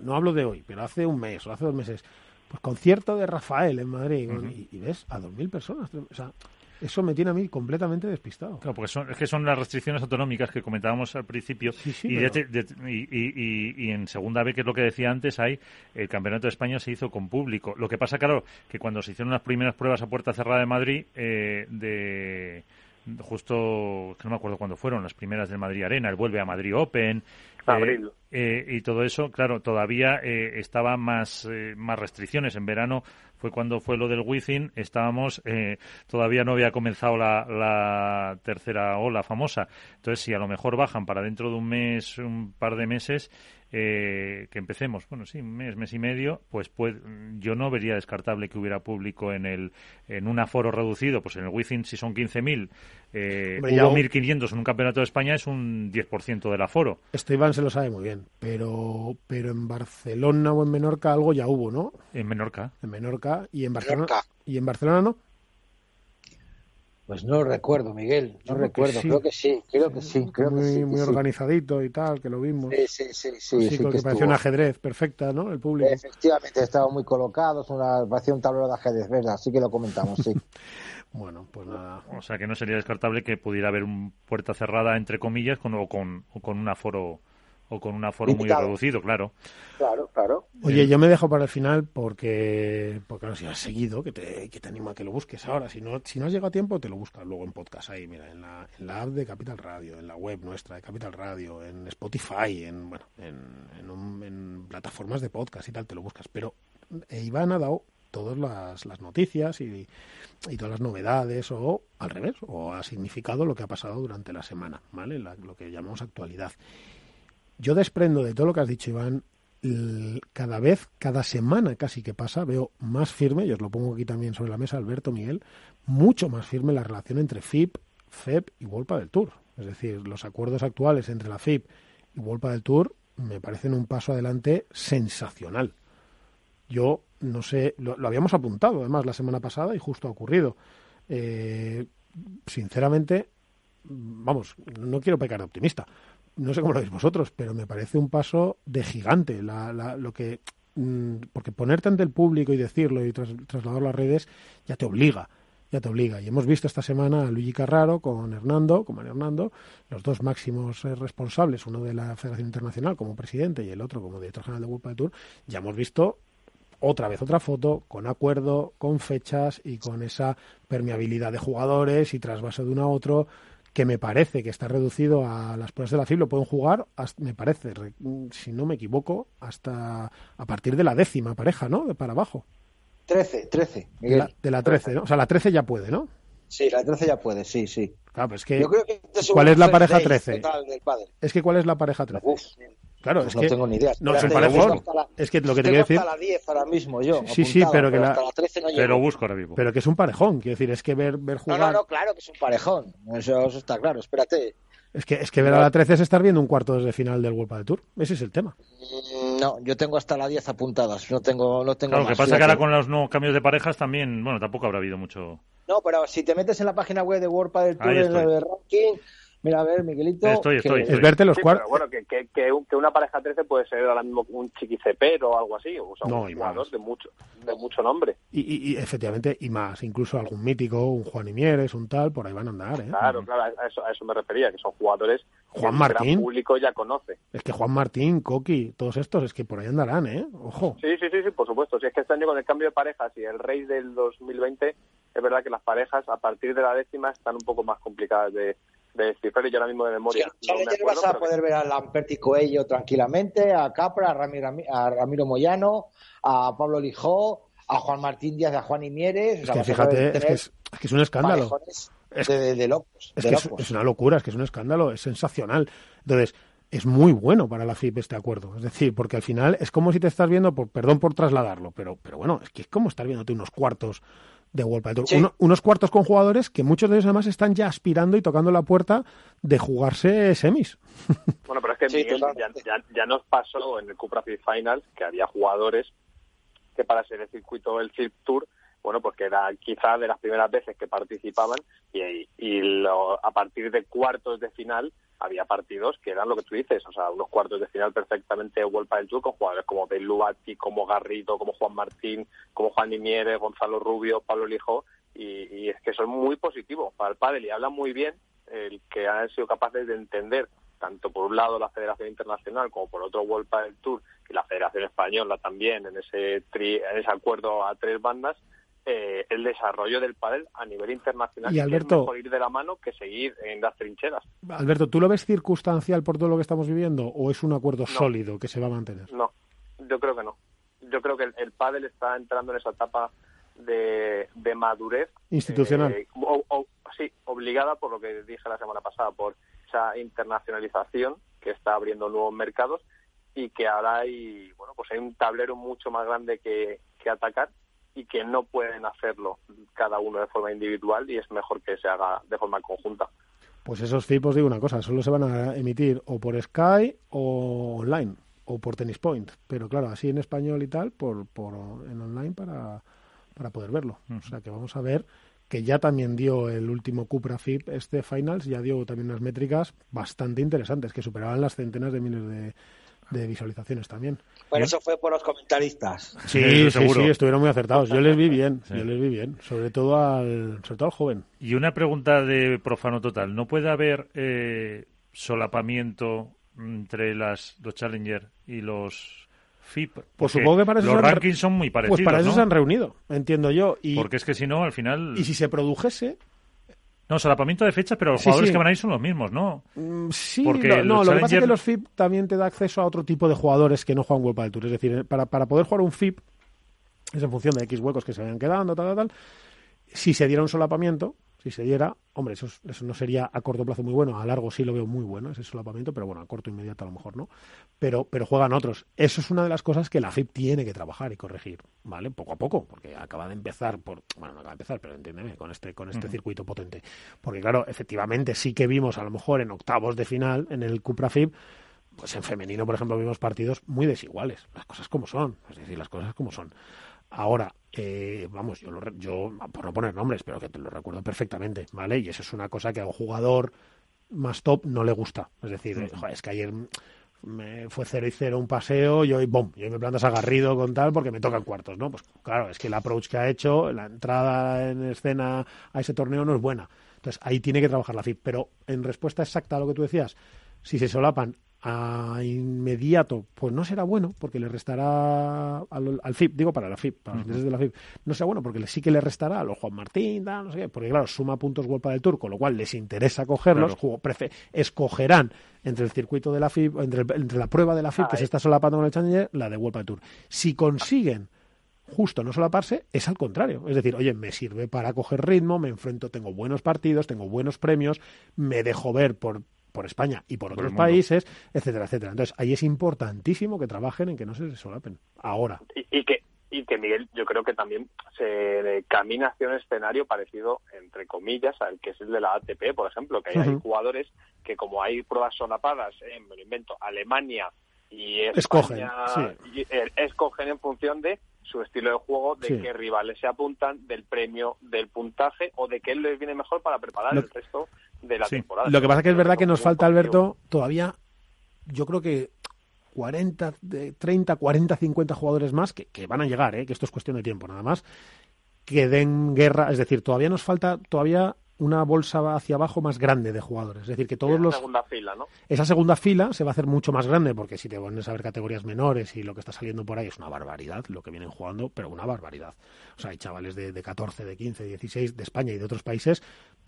no, hablo de hoy, pero hace un mes o hace dos meses, pues concierto de Rafael en Madrid, y, ves a dos mil personas. O sea, eso me tiene a mí completamente despistado. Claro, porque son, es que son las restricciones autonómicas que comentábamos al principio. y, y, en segunda vez, que es lo que decía antes, hay el Campeonato de España se hizo con público. Lo que pasa, claro, que cuando se hicieron las primeras pruebas a puerta cerrada de Madrid, eh, de justo, que no me acuerdo cuándo fueron, las primeras del Madrid Arena, el vuelve a Madrid Open, Abril. Eh, y todo eso, claro, todavía eh, estaba más, eh, más restricciones. En verano fue cuando fue lo del Wizzing, estábamos, eh, todavía no había comenzado la, la, tercera ola famosa. Entonces, si a lo mejor bajan para dentro de un mes, un par de meses, eh, que empecemos, bueno, sí, un mes, mes y medio, pues, pues yo no vería descartable que hubiera público en el en un aforo reducido, pues en el Wizzing si son 15.000, eh, hubo 1.500 en un campeonato de España, es un 10% del aforo. Esto Iván se lo sabe muy bien, pero, pero en Barcelona o en Menorca algo ya hubo, ¿no? En Menorca. En Menorca y en Barcelona. ¿Y en Barcelona no? Pues no recuerdo, Miguel, no recuerdo, creo que sí, creo que sí, creo muy, que sí. Muy organizadito y tal, que lo vimos. Sí, sí, sí. sí, sí que, parecía un ajedrez perfecta, ¿no? El público. Efectivamente, estaba muy colocado, una, parecía un tablero de ajedrez, ¿verdad? Así que lo comentamos, sí. bueno, pues nada. O sea que no sería descartable que pudiera haber un puerta cerrada, entre comillas, con, o, con, o con un aforo o con un aforo muy reducido, claro. Claro, claro. Oye, yo me dejo para el final porque, porque si has seguido, que te, que te animo a que lo busques ahora. Si no, si no has llegado a tiempo, te lo buscas luego en podcast ahí, mira, en la, en la app de Capital Radio, en la web nuestra de Capital Radio, en Spotify, en, bueno, en, en, plataformas de podcast y tal, te lo buscas. Pero eh, Iván ha dado todas las, las noticias y, y, todas las novedades o al revés, o ha significado lo que ha pasado durante la semana, ¿vale? lo que llamamos actualidad. Yo desprendo de todo lo que has dicho, Iván, cada vez, cada semana casi que pasa, veo más firme, y os lo pongo aquí también sobre la mesa, Alberto, Miguel, mucho más firme la relación entre FIP, FEP y Wolpa del Tour. Es decir, los acuerdos actuales entre la FIP y Wolpa del Tour me parecen un paso adelante sensacional. Yo no sé, lo, habíamos apuntado además la semana pasada y justo ha ocurrido. Eh, sinceramente, vamos, no quiero pecar de optimista, no sé cómo lo veis vosotros, pero me parece un paso de gigante. La, la, lo que mm, porque ponerte ante el público y decirlo y tras, trasladarlo a las redes ya te obliga, ya te obliga. Y hemos visto esta semana a Luigi Carraro con Hernando, con Mario Hernando, los dos máximos eh, responsables, uno de la Federación Internacional como presidente y el otro como director general de World Tour, ya hemos visto otra vez otra foto con acuerdo, con fechas y con esa permeabilidad de jugadores y trasvase de uno a otro que me parece que está reducido a las pruebas de la FIB, lo pueden jugar, me parece, si no me equivoco, hasta a partir de la décima pareja, ¿no? De para abajo. Trece, trece. De la, de la 13, ¿no? O sea, la 13 ya puede, ¿no? Sí, la 13 ya puede, sí, sí. Claro, pues que, ¿Cuál es la pareja 13? Es que ¿cuál es la pareja 13? Uf, Claro, es no que, tengo ni idea. No, es un parejón. Es que lo que te quiero decir. hasta la 10 ahora mismo yo. Sí, sí, pero que la. 13 no pero busco ahora mismo. Pero que es un parejón. Quiero decir, es que ver, ver jugar. No, no, no, claro que es un parejón. Eso, eso está claro. Espérate. Es que, es que ver a la 13 es estar viendo un cuarto desde final del World de Tour. Ese es el tema. Mm, no, yo tengo hasta la 10 apuntadas. No tengo, no tengo claro. Lo que pasa es que ahora con los nuevos cambios de parejas también, bueno, tampoco habrá habido mucho. No, pero si te metes en la página web de World del Tour en el ranking, Mira, a ver, Miguelito. Estoy, que- estoy, Es verte los Sí, cuartos. bueno, que, que, que, un- que una pareja 13 puede ser ahora mismo un chiquicepero o algo así, o sea, No, un y jugador más. de mucho, de mucho nombre. Y, y- y efectivamente, y más, incluso algún mítico, un Juan Imieres, un tal, por ahí van a andar, ¿eh? Claro, claro, a eso, a eso me refería, que son jugadores Juan que el Martín. gran público ya conoce. Es que Juan Martín, Coqui, todos estos, es que por ahí andarán, ¿eh? Ojo. Sí, sí, sí, sí, por supuesto. Si es que este año con el cambio de parejas y el rey del 2020, es verdad que las parejas a partir de la décima están un poco más complicadas de, de descifrar y yo ahora mismo de memoria Sí, en no me Challenger acuerdo. vas a que- poder ver a Lamperti Coello tranquilamente, a Capra, a Ramiro, a Ramiro Moyano, a Pablo Lijó, a Juan Martín Díaz, a Juan Imieres. Es que fíjate, es que es, es que es un escándalo. Es- de, de- de locos. Es de que es, locos. es una locura, es que es un escándalo, es sensacional. Entonces, es muy bueno para la FIP este acuerdo. Es decir, porque al final es como si te estás viendo, por, perdón por trasladarlo, pero, pero bueno, es que es como estar viéndote unos cuartos de World Padel Tour. Sí. Uno- unos cuartos con jugadores que muchos de ellos además están ya aspirando y tocando la puerta de jugarse semis. Bueno, pero es que Sí, Miguel, ya, ya, ya nos pasó en el Cupra Fit Finals que había jugadores que para ser el circuito del Circ Tour, bueno, pues que era quizás de las primeras veces que participaban y, y lo- a partir de cuartos de final había partidos que eran lo que tú dices, o sea, unos cuartos de final perfectamente World del Tour con jugadores como Belubati, como Garrido, como Juan Martín, como Juan Nimiere, Gonzalo Rubio, Pablo Lijo, y, es que son muy positivos para el pádel y hablan muy bien el que han sido capaces de entender tanto por un lado la Federación Internacional como por otro World Padel Tour y la Federación Española también en ese tri- en ese acuerdo a tres bandas eh, el desarrollo del pádel a nivel internacional Y, que es Alberto- mejor ir de la mano que seguir en las trincheras Alberto, ¿tú lo ves circunstancial por todo lo que estamos viviendo o es un acuerdo No. sólido que se va a mantener? no yo creo que no yo creo que el, el pádel está entrando en esa etapa de, de madurez Institucional. eh, o- o- sí obligada por lo que dije la semana pasada por esa internacionalización que está abriendo nuevos mercados y que ahora hay bueno pues hay un tablero mucho más grande que, que atacar y que no pueden hacerlo cada uno de forma individual y es mejor que se haga de forma conjunta. Pues esos FIP, os digo una cosa, solo se van a emitir o por Sky o online o por Tennis Point. Pero claro, así en español y tal, por, por en online para, para poder verlo. O sea que vamos a ver que ya también dio el último Cupra FIP, este Finals, ya dio también unas métricas bastante interesantes, que superaban las centenas de miles de, de visualizaciones también. Bueno, eso fue por los comentaristas. Sí, sí, seguro. sí, estuvieron muy acertados. Yo les vi bien, Sí. yo les vi bien, sobre todo al, sobre todo al joven. Y una pregunta de profano total. ¿No puede haber eh, solapamiento entre las, los Challenger y los FIP? Pues supongo que para eso los han- rankings son muy parecidos, Pues para eso ¿no? se han reunido, entiendo yo. Y, Porque es que si no, al final... y si se produjese, No, solapamiento de fechas, pero los Sí, jugadores sí. que van ahí son los mismos, ¿no? Mm, Sí, Porque no, lo que pasa es que los FIP también te da acceso a otro tipo de jugadores que no juegan World Padel Tour. Es decir, para, para poder jugar un FIP, es en función de X huecos que se vayan quedando, tal, tal, tal. Si se diera un solapamiento, si se diera, hombre, eso, es- eso no sería a corto plazo muy bueno, a largo sí lo veo muy bueno ese solapamiento, pero bueno, a corto inmediato a lo mejor no. Pero, pero juegan otros. Eso es una de las cosas que la FIP tiene que trabajar y corregir, ¿vale? Poco a poco, porque acaba de empezar por, bueno, no acaba de empezar, pero entiéndeme, con este, con este circuito potente. Porque claro, efectivamente sí que vimos a lo mejor en octavos de final en el Cupra FIP pues en femenino, por ejemplo, vimos partidos muy desiguales, las cosas como son, es decir, las cosas como son. Ahora, eh, vamos, yo, lo yo, por no poner nombres, pero que te lo recuerdo perfectamente, ¿vale? Y eso es una cosa que a un jugador más top no le gusta. Es decir, joder, es que ayer me fue 0 y 0 un paseo y hoy, ¡bom! Y hoy me plantas agarrido con tal porque me tocan cuartos, ¿no? Pues claro, es que el approach que ha hecho, la entrada en escena a ese torneo no es buena. Entonces ahí tiene que trabajar la FIP. Pero en respuesta exacta a lo que tú decías, si se solapan a inmediato, pues no será bueno, porque le restará al, al FIP, digo para la FIP, para los intereses de la FIP, no será bueno, porque sí que le restará a los Juan Martín, no sé qué, porque claro, suma puntos World del Tour, con lo cual les interesa cogerlos, Claro. jugo- prefe- escogerán entre el circuito de la FIP, entre, el- entre la prueba de la FIP que Ahí. se está solapando con el Challenger, la de World del Tour. Si consiguen justo no solaparse, es al contrario. Es decir, oye, me sirve para coger ritmo, me enfrento, tengo buenos partidos, tengo buenos premios, me dejo ver por, por España y por Por otros países, etcétera, etcétera. Entonces, ahí es importantísimo que trabajen en que no se solapen. Ahora. y, y que y que Miguel yo creo que también se camina hacia un escenario parecido entre comillas al que es el de la ATP por ejemplo que hay, jugadores que como hay pruebas solapadas en me lo invento Alemania y Escogen, España y, eh, escogen en función de su estilo de juego, de Sí. qué rivales se apuntan, del premio, del puntaje o de qué les viene mejor para preparar Lo- el resto de la temporada. Lo que pasa que es verdad que nos falta, Alberto, todavía, yo creo que 40, de 30, 40, 50 jugadores más que, que van a llegar, ¿eh? que esto es cuestión de tiempo nada más, que den guerra, es decir, todavía nos falta todavía una bolsa hacia abajo más grande de jugadores. Es decir, que todos Esa los... segunda fila, ¿no? Esa segunda fila se va a hacer mucho más grande porque si te pones a ver categorías menores y lo que está saliendo por ahí es una barbaridad lo que vienen jugando, pero una barbaridad. O sea, hay chavales de, de 14, de 15, 16 de España y de otros países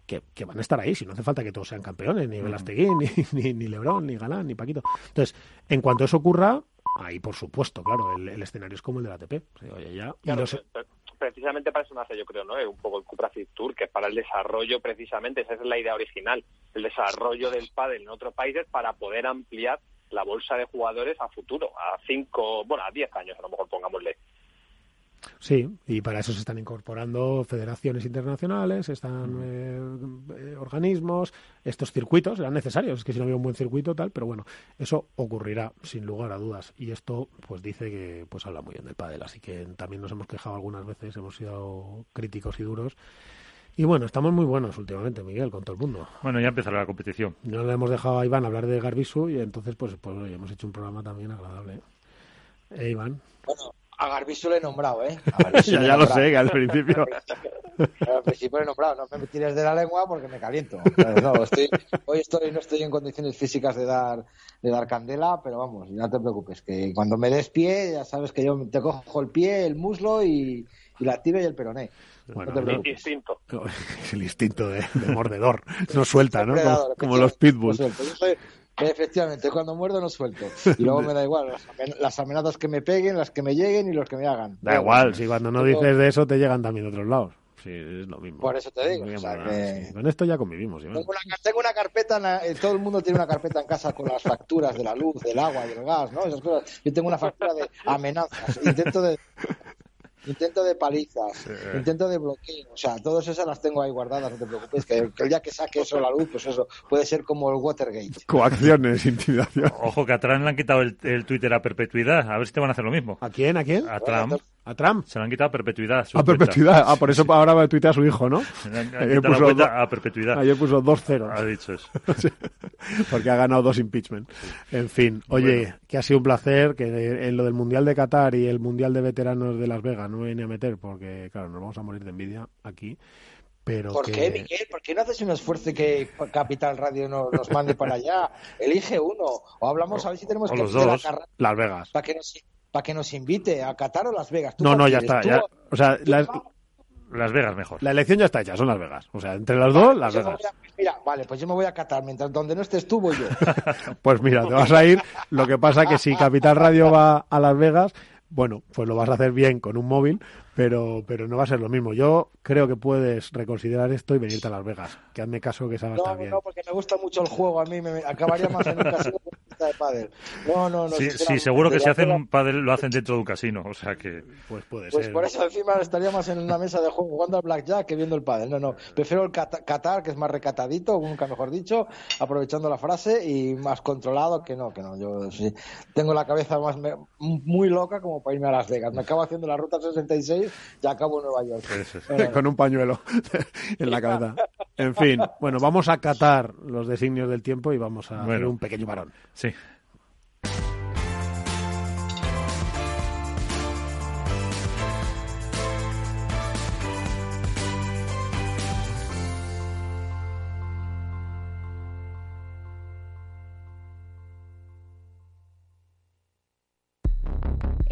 que, que van a estar ahí. Si no hace falta que todos sean campeones, ni Velastegui, ni, ni, ni Lebrón, ni Galán, ni Paquito. Entonces, en cuanto eso ocurra, ahí por supuesto, claro, el, el escenario es como el del ATP. O sea, oye, ya, y los- pre- precisamente para eso nace, yo creo, ¿no? Eh, Un poco el Cupra Fit Tour, que es para el desarrollo, precisamente, esa es la idea original, el desarrollo del pádel en otros países para poder ampliar la bolsa de jugadores a futuro, a cinco, bueno, a diez años, a lo mejor pongámosle. Sí, y para eso se están incorporando federaciones internacionales, están eh, eh, organismos, estos circuitos eran necesarios, es que si no había un buen circuito tal, pero bueno, eso ocurrirá sin lugar a dudas y esto pues dice que pues habla muy bien del pádel, así que también nos hemos quejado algunas veces, hemos sido críticos y duros y bueno, estamos muy buenos últimamente, Miguel, con todo el mundo. Bueno, ya empezará la competición. No le hemos dejado a Iván hablar de Garbisu y entonces pues pues hemos hecho un programa también agradable. Eh, Iván. Bueno, a Garbisu le he nombrado, ¿eh? A ya, lo sé, que al principio. Al principio le he nombrado, no me tires de la lengua porque me caliento. Pero no, estoy, hoy estoy, no estoy en condiciones físicas de dar, de dar candela, pero vamos, no te preocupes, que cuando me des pie, ya sabes que yo te cojo el pie, el muslo y, y la tibia y el peroné. Bueno, no preocupes. Instinto. Es el instinto de, de mordedor. No suelta, ¿no? Como, Predador, como los pitbulls. no efectivamente, cuando muerdo no suelto. Y luego me da igual las, amen- las amenazas que me peguen, las que me lleguen y los que me hagan. Da igual, si cuando no dices de eso te llegan también de otros lados. Sí, es lo mismo. Por eso te digo, o sea, que-. Con esto ya convivimos. Tengo una, ca- tengo una carpeta, en la- eh, todo el mundo tiene una carpeta en casa con las facturas de la luz, del agua, del gas, ¿no? Esas cosas. Yo tengo una factura de amenazas, intento de intento de palizas, intento de bloqueo, o sea, todas esas las tengo ahí guardadas, no te preocupes, que, el día que saque eso a la luz, pues eso puede ser como el Watergate. Coacciones, intimidación. Ojo, que a Trump le han quitado el, el Twitter a perpetuidad. A ver si te van a hacer lo mismo. ¿A quién? ¿A quién? A Trump. ¿A Trump? Se le han quitado a perpetuidad. A perpetuidad. Ah, por eso ahora va a tuitear a su hijo, ¿no? Ayer puso do- a perpetuidad. Ayer puso dos ceros. Ha dicho eso. Porque ha ganado dos impeachment. En fin, oye, Bueno. que ha sido un placer que en lo del Mundial de Qatar y el Mundial de Veteranos de Las Vegas no me viene a meter porque, claro, nos vamos a morir de envidia aquí. Pero ¿Por que... qué, Miguel? ¿Por qué no haces un esfuerzo que Capital Radio no- nos mande para allá? Elige uno. O hablamos a ver si tenemos o que los la dos. carrera Las Vegas. para que nos para que nos invite a Qatar o Las Vegas. ¿Tú No, no, ya quieres? está. ¿Tú- ya- o sea, la, Las Vegas mejor. la elección ya está hecha, son Las Vegas. O sea, entre las dos, Las me Vegas. a- mira, vale, pues yo me voy a Qatar. Mientras donde no estés tú, voy yo. Pues mira, te vas a ir. Lo que pasa que si Capital Radio va a Las Vegas, bueno, pues lo vas a hacer bien con un móvil, pero, pero no va a ser lo mismo. Yo creo que puedes reconsiderar esto y venirte a Las Vegas. Que hazme caso que esa va a No, estar no, bien. no, porque me gusta mucho el juego. A mí me, acabaría más en un casino pista de pádel. No, no, no. Sí, seguro que si hacen un pádel lo hacen dentro de un casino. O sea que... Pues puede Pues ser. por eso encima estaría más en una mesa de juego jugando al blackjack que viendo el pádel. No, no. Prefiero el Qatar, que es más recatadito, nunca mejor dicho, aprovechando la frase y más controlado que no, que no. Yo sí tengo la cabeza más me- muy loca como para irme a Las Vegas. Me acabo haciendo la ruta 66 y acabo en Nueva York. Eso es. Bueno, con un pañuelo en la cabeza. En fin, bueno, vamos a catar los designios del tiempo y vamos a hacer Bueno. un pequeño varón. Sí.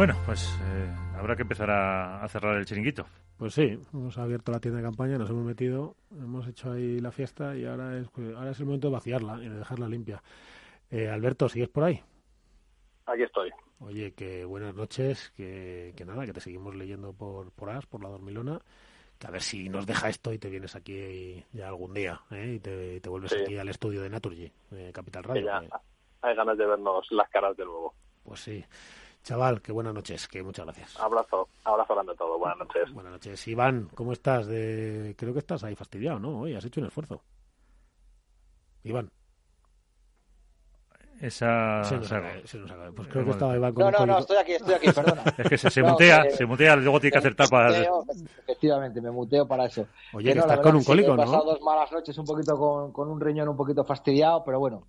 Bueno, pues eh, habrá que empezar a, a cerrar el chiringuito. Pues sí, hemos abierto la tienda de campaña, nos hemos metido, hemos hecho ahí la fiesta y ahora es, ahora es el momento de vaciarla y de dejarla limpia. Eh, Alberto, ¿sigues por ahí? Aquí estoy. Oye, que buenas noches, que, que nada, que te seguimos leyendo por, por As, por la Dormilona que a ver si nos deja esto y te vienes aquí ya algún día ¿eh? y te, vuelves aquí al estudio de Naturgy, de Capital Radio. Ya, hay ganas de vernos las caras de nuevo. Pues sí. Chaval, que buenas noches, que muchas gracias. Abrazo, abrazo grande a todo, buenas noches. Buenas noches. Iván, ¿cómo estás? De... Creo que estás ahí fastidiado, ¿no? Hoy has hecho un esfuerzo. Iván. Esa. Se nos, acaba, se nos acaba. Pues creo que estaba Iván con No, no, no, estoy aquí, estoy aquí, perdona. es que se, se mutea, se mutea, luego tiene que hacer tapas. Efectivamente, me muteo para eso. Oye, que, no, estás con un cólico, ¿no? He pasado dos malas noches un poquito con, con un riñón un poquito fastidiado, pero bueno,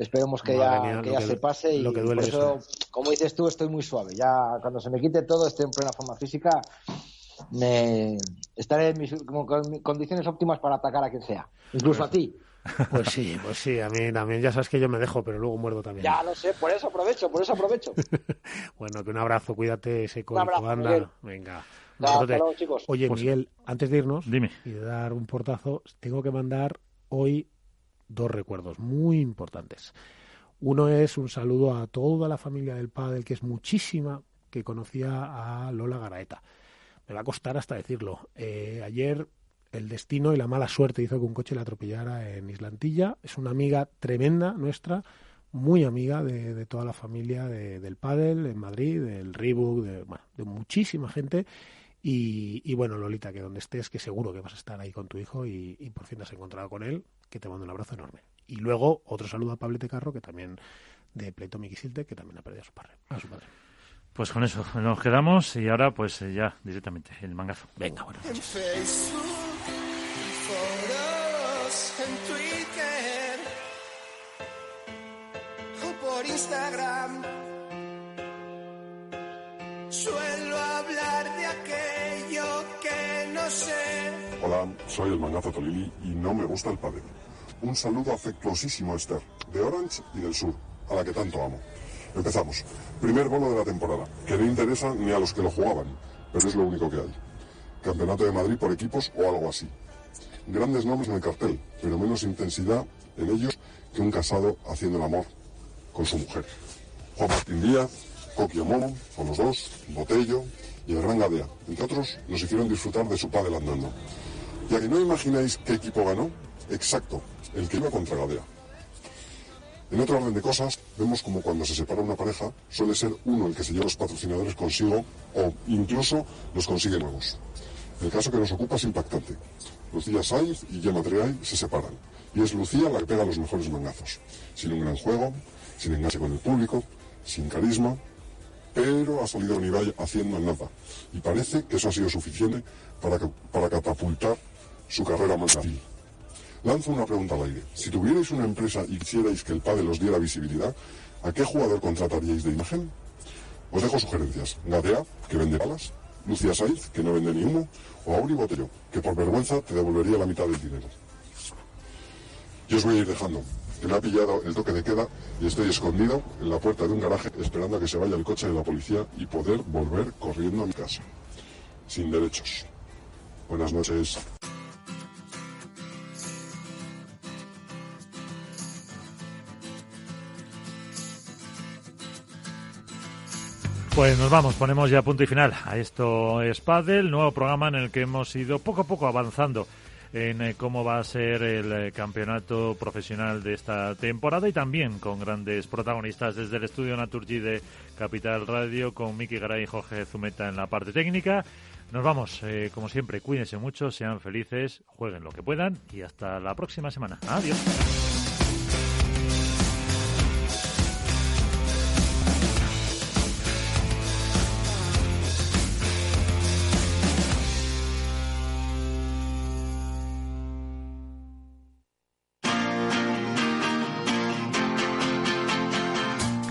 esperemos que ya, que ya se pase y por eso, como dices tú, estoy muy suave. Ya cuando se me quite todo, estoy en plena forma física, me estaré en mis condiciones óptimas para atacar a quien sea, incluso a ti. Pues sí, pues sí, a mí también, ya sabes que yo me dejo, pero luego muerdo también. Ya lo sé, por eso aprovecho, por eso aprovecho. bueno, que un abrazo, cuídate, ese un abrazo, anda. Venga. chicos. Oye, pues Miguel, antes de irnos dime. y de dar un portazo, tengo que mandar hoy dos recuerdos muy importantes. Uno es un saludo a toda la familia del padre, que es muchísima, que conocía a Lola Garaeta. Me va a costar hasta decirlo. Eh, ayer el destino y la mala suerte hizo que un coche la atropellara en Islantilla. Es una amiga tremenda nuestra, muy amiga de, toda la familia del pádel en Madrid, del Reebok, de, de muchísima gente. Y, bueno, Lolita, que donde estés, que seguro que vas a estar ahí con tu hijo y, por fin te has encontrado con él, que te mando un abrazo enorme. Y luego otro saludo a Pablete Carro, que también de Pleito Miquisilte, que también ha perdido a su padre. A su padre. Pues con eso nos quedamos y ahora pues ya directamente el mangazo. Venga, bueno. en Twitter o por Instagram. Suelo hablar de aquello que no sé. Soy el mangazo Tolili y no me gusta el padre. Un saludo afectuosísimo a Esther, de Orange y del Sur, a la que tanto amo. Empezamos. Primer bolo de la temporada, que no interesa ni a los que lo jugaban, pero es lo único que hay. Campeonato de Madrid por equipos o algo así. Grandes nombres en el cartel, pero menos intensidad en ellos que un casado haciendo el amor con su mujer. Juan Martín Díaz, Coquio Momo, con los dos, Botello y el Gran Gadea, entre otros, nos hicieron disfrutar de su padre andando. Ya que no imagináis qué equipo ganó, exacto, el que iba contra Gadea. En otro orden de cosas, vemos como cuando se separa una pareja, suele ser uno el que se lleva los patrocinadores consigo o incluso los consigue nuevos. El caso que nos ocupa es impactante. Lucía Sainz y Gemma Triay se separan. Y es Lucía la que pega los mejores mangazos. Sin un gran juego, sin enganche con el público, sin carisma, pero ha salido nivel haciendo nada. Y parece que eso ha sido suficiente para, para catapultar su carrera mercantil. Lanzo una pregunta al aire. Si tuvierais una empresa y quisierais que el padre os diera visibilidad, ¿a qué jugador contrataríais de imagen? Os dejo sugerencias. Gadea, que vende balas, Lucía Saiz, que no vende ni uno, o Auri Botello, que por vergüenza te devolvería la mitad del dinero. Yo os voy a ir dejando, que me ha pillado el toque de queda y estoy escondido en la puerta de un garaje esperando a que se vaya el coche de la policía y poder volver corriendo a mi casa. Sin derechos. Buenas noches. Pues nos vamos, ponemos ya punto y final a esto es Padel, nuevo programa en el que hemos ido poco a poco avanzando en eh, cómo va a ser el eh, campeonato profesional de esta temporada y también con grandes protagonistas desde el estudio Naturgy de Capital Radio con Miki Garay y Jorge Zumeta en la parte técnica. Nos vamos, eh, como siempre, cuídense mucho, sean felices, jueguen lo que puedan y hasta la próxima semana. Adiós.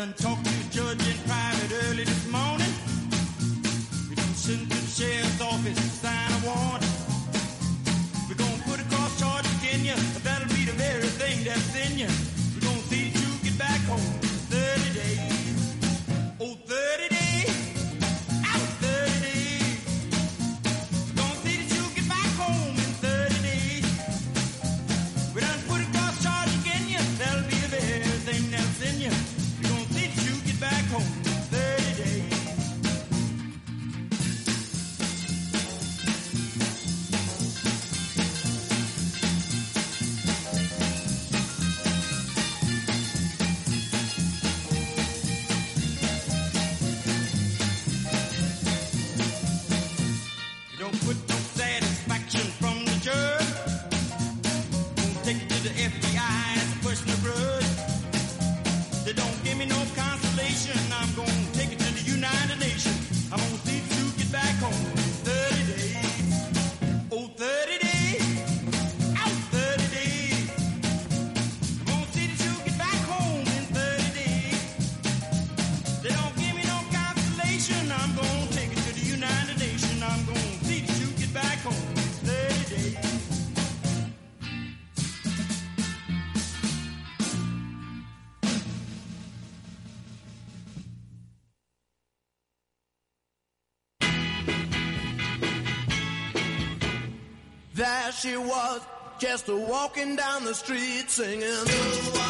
done told she was just walking down the street singing.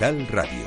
Capital Radio.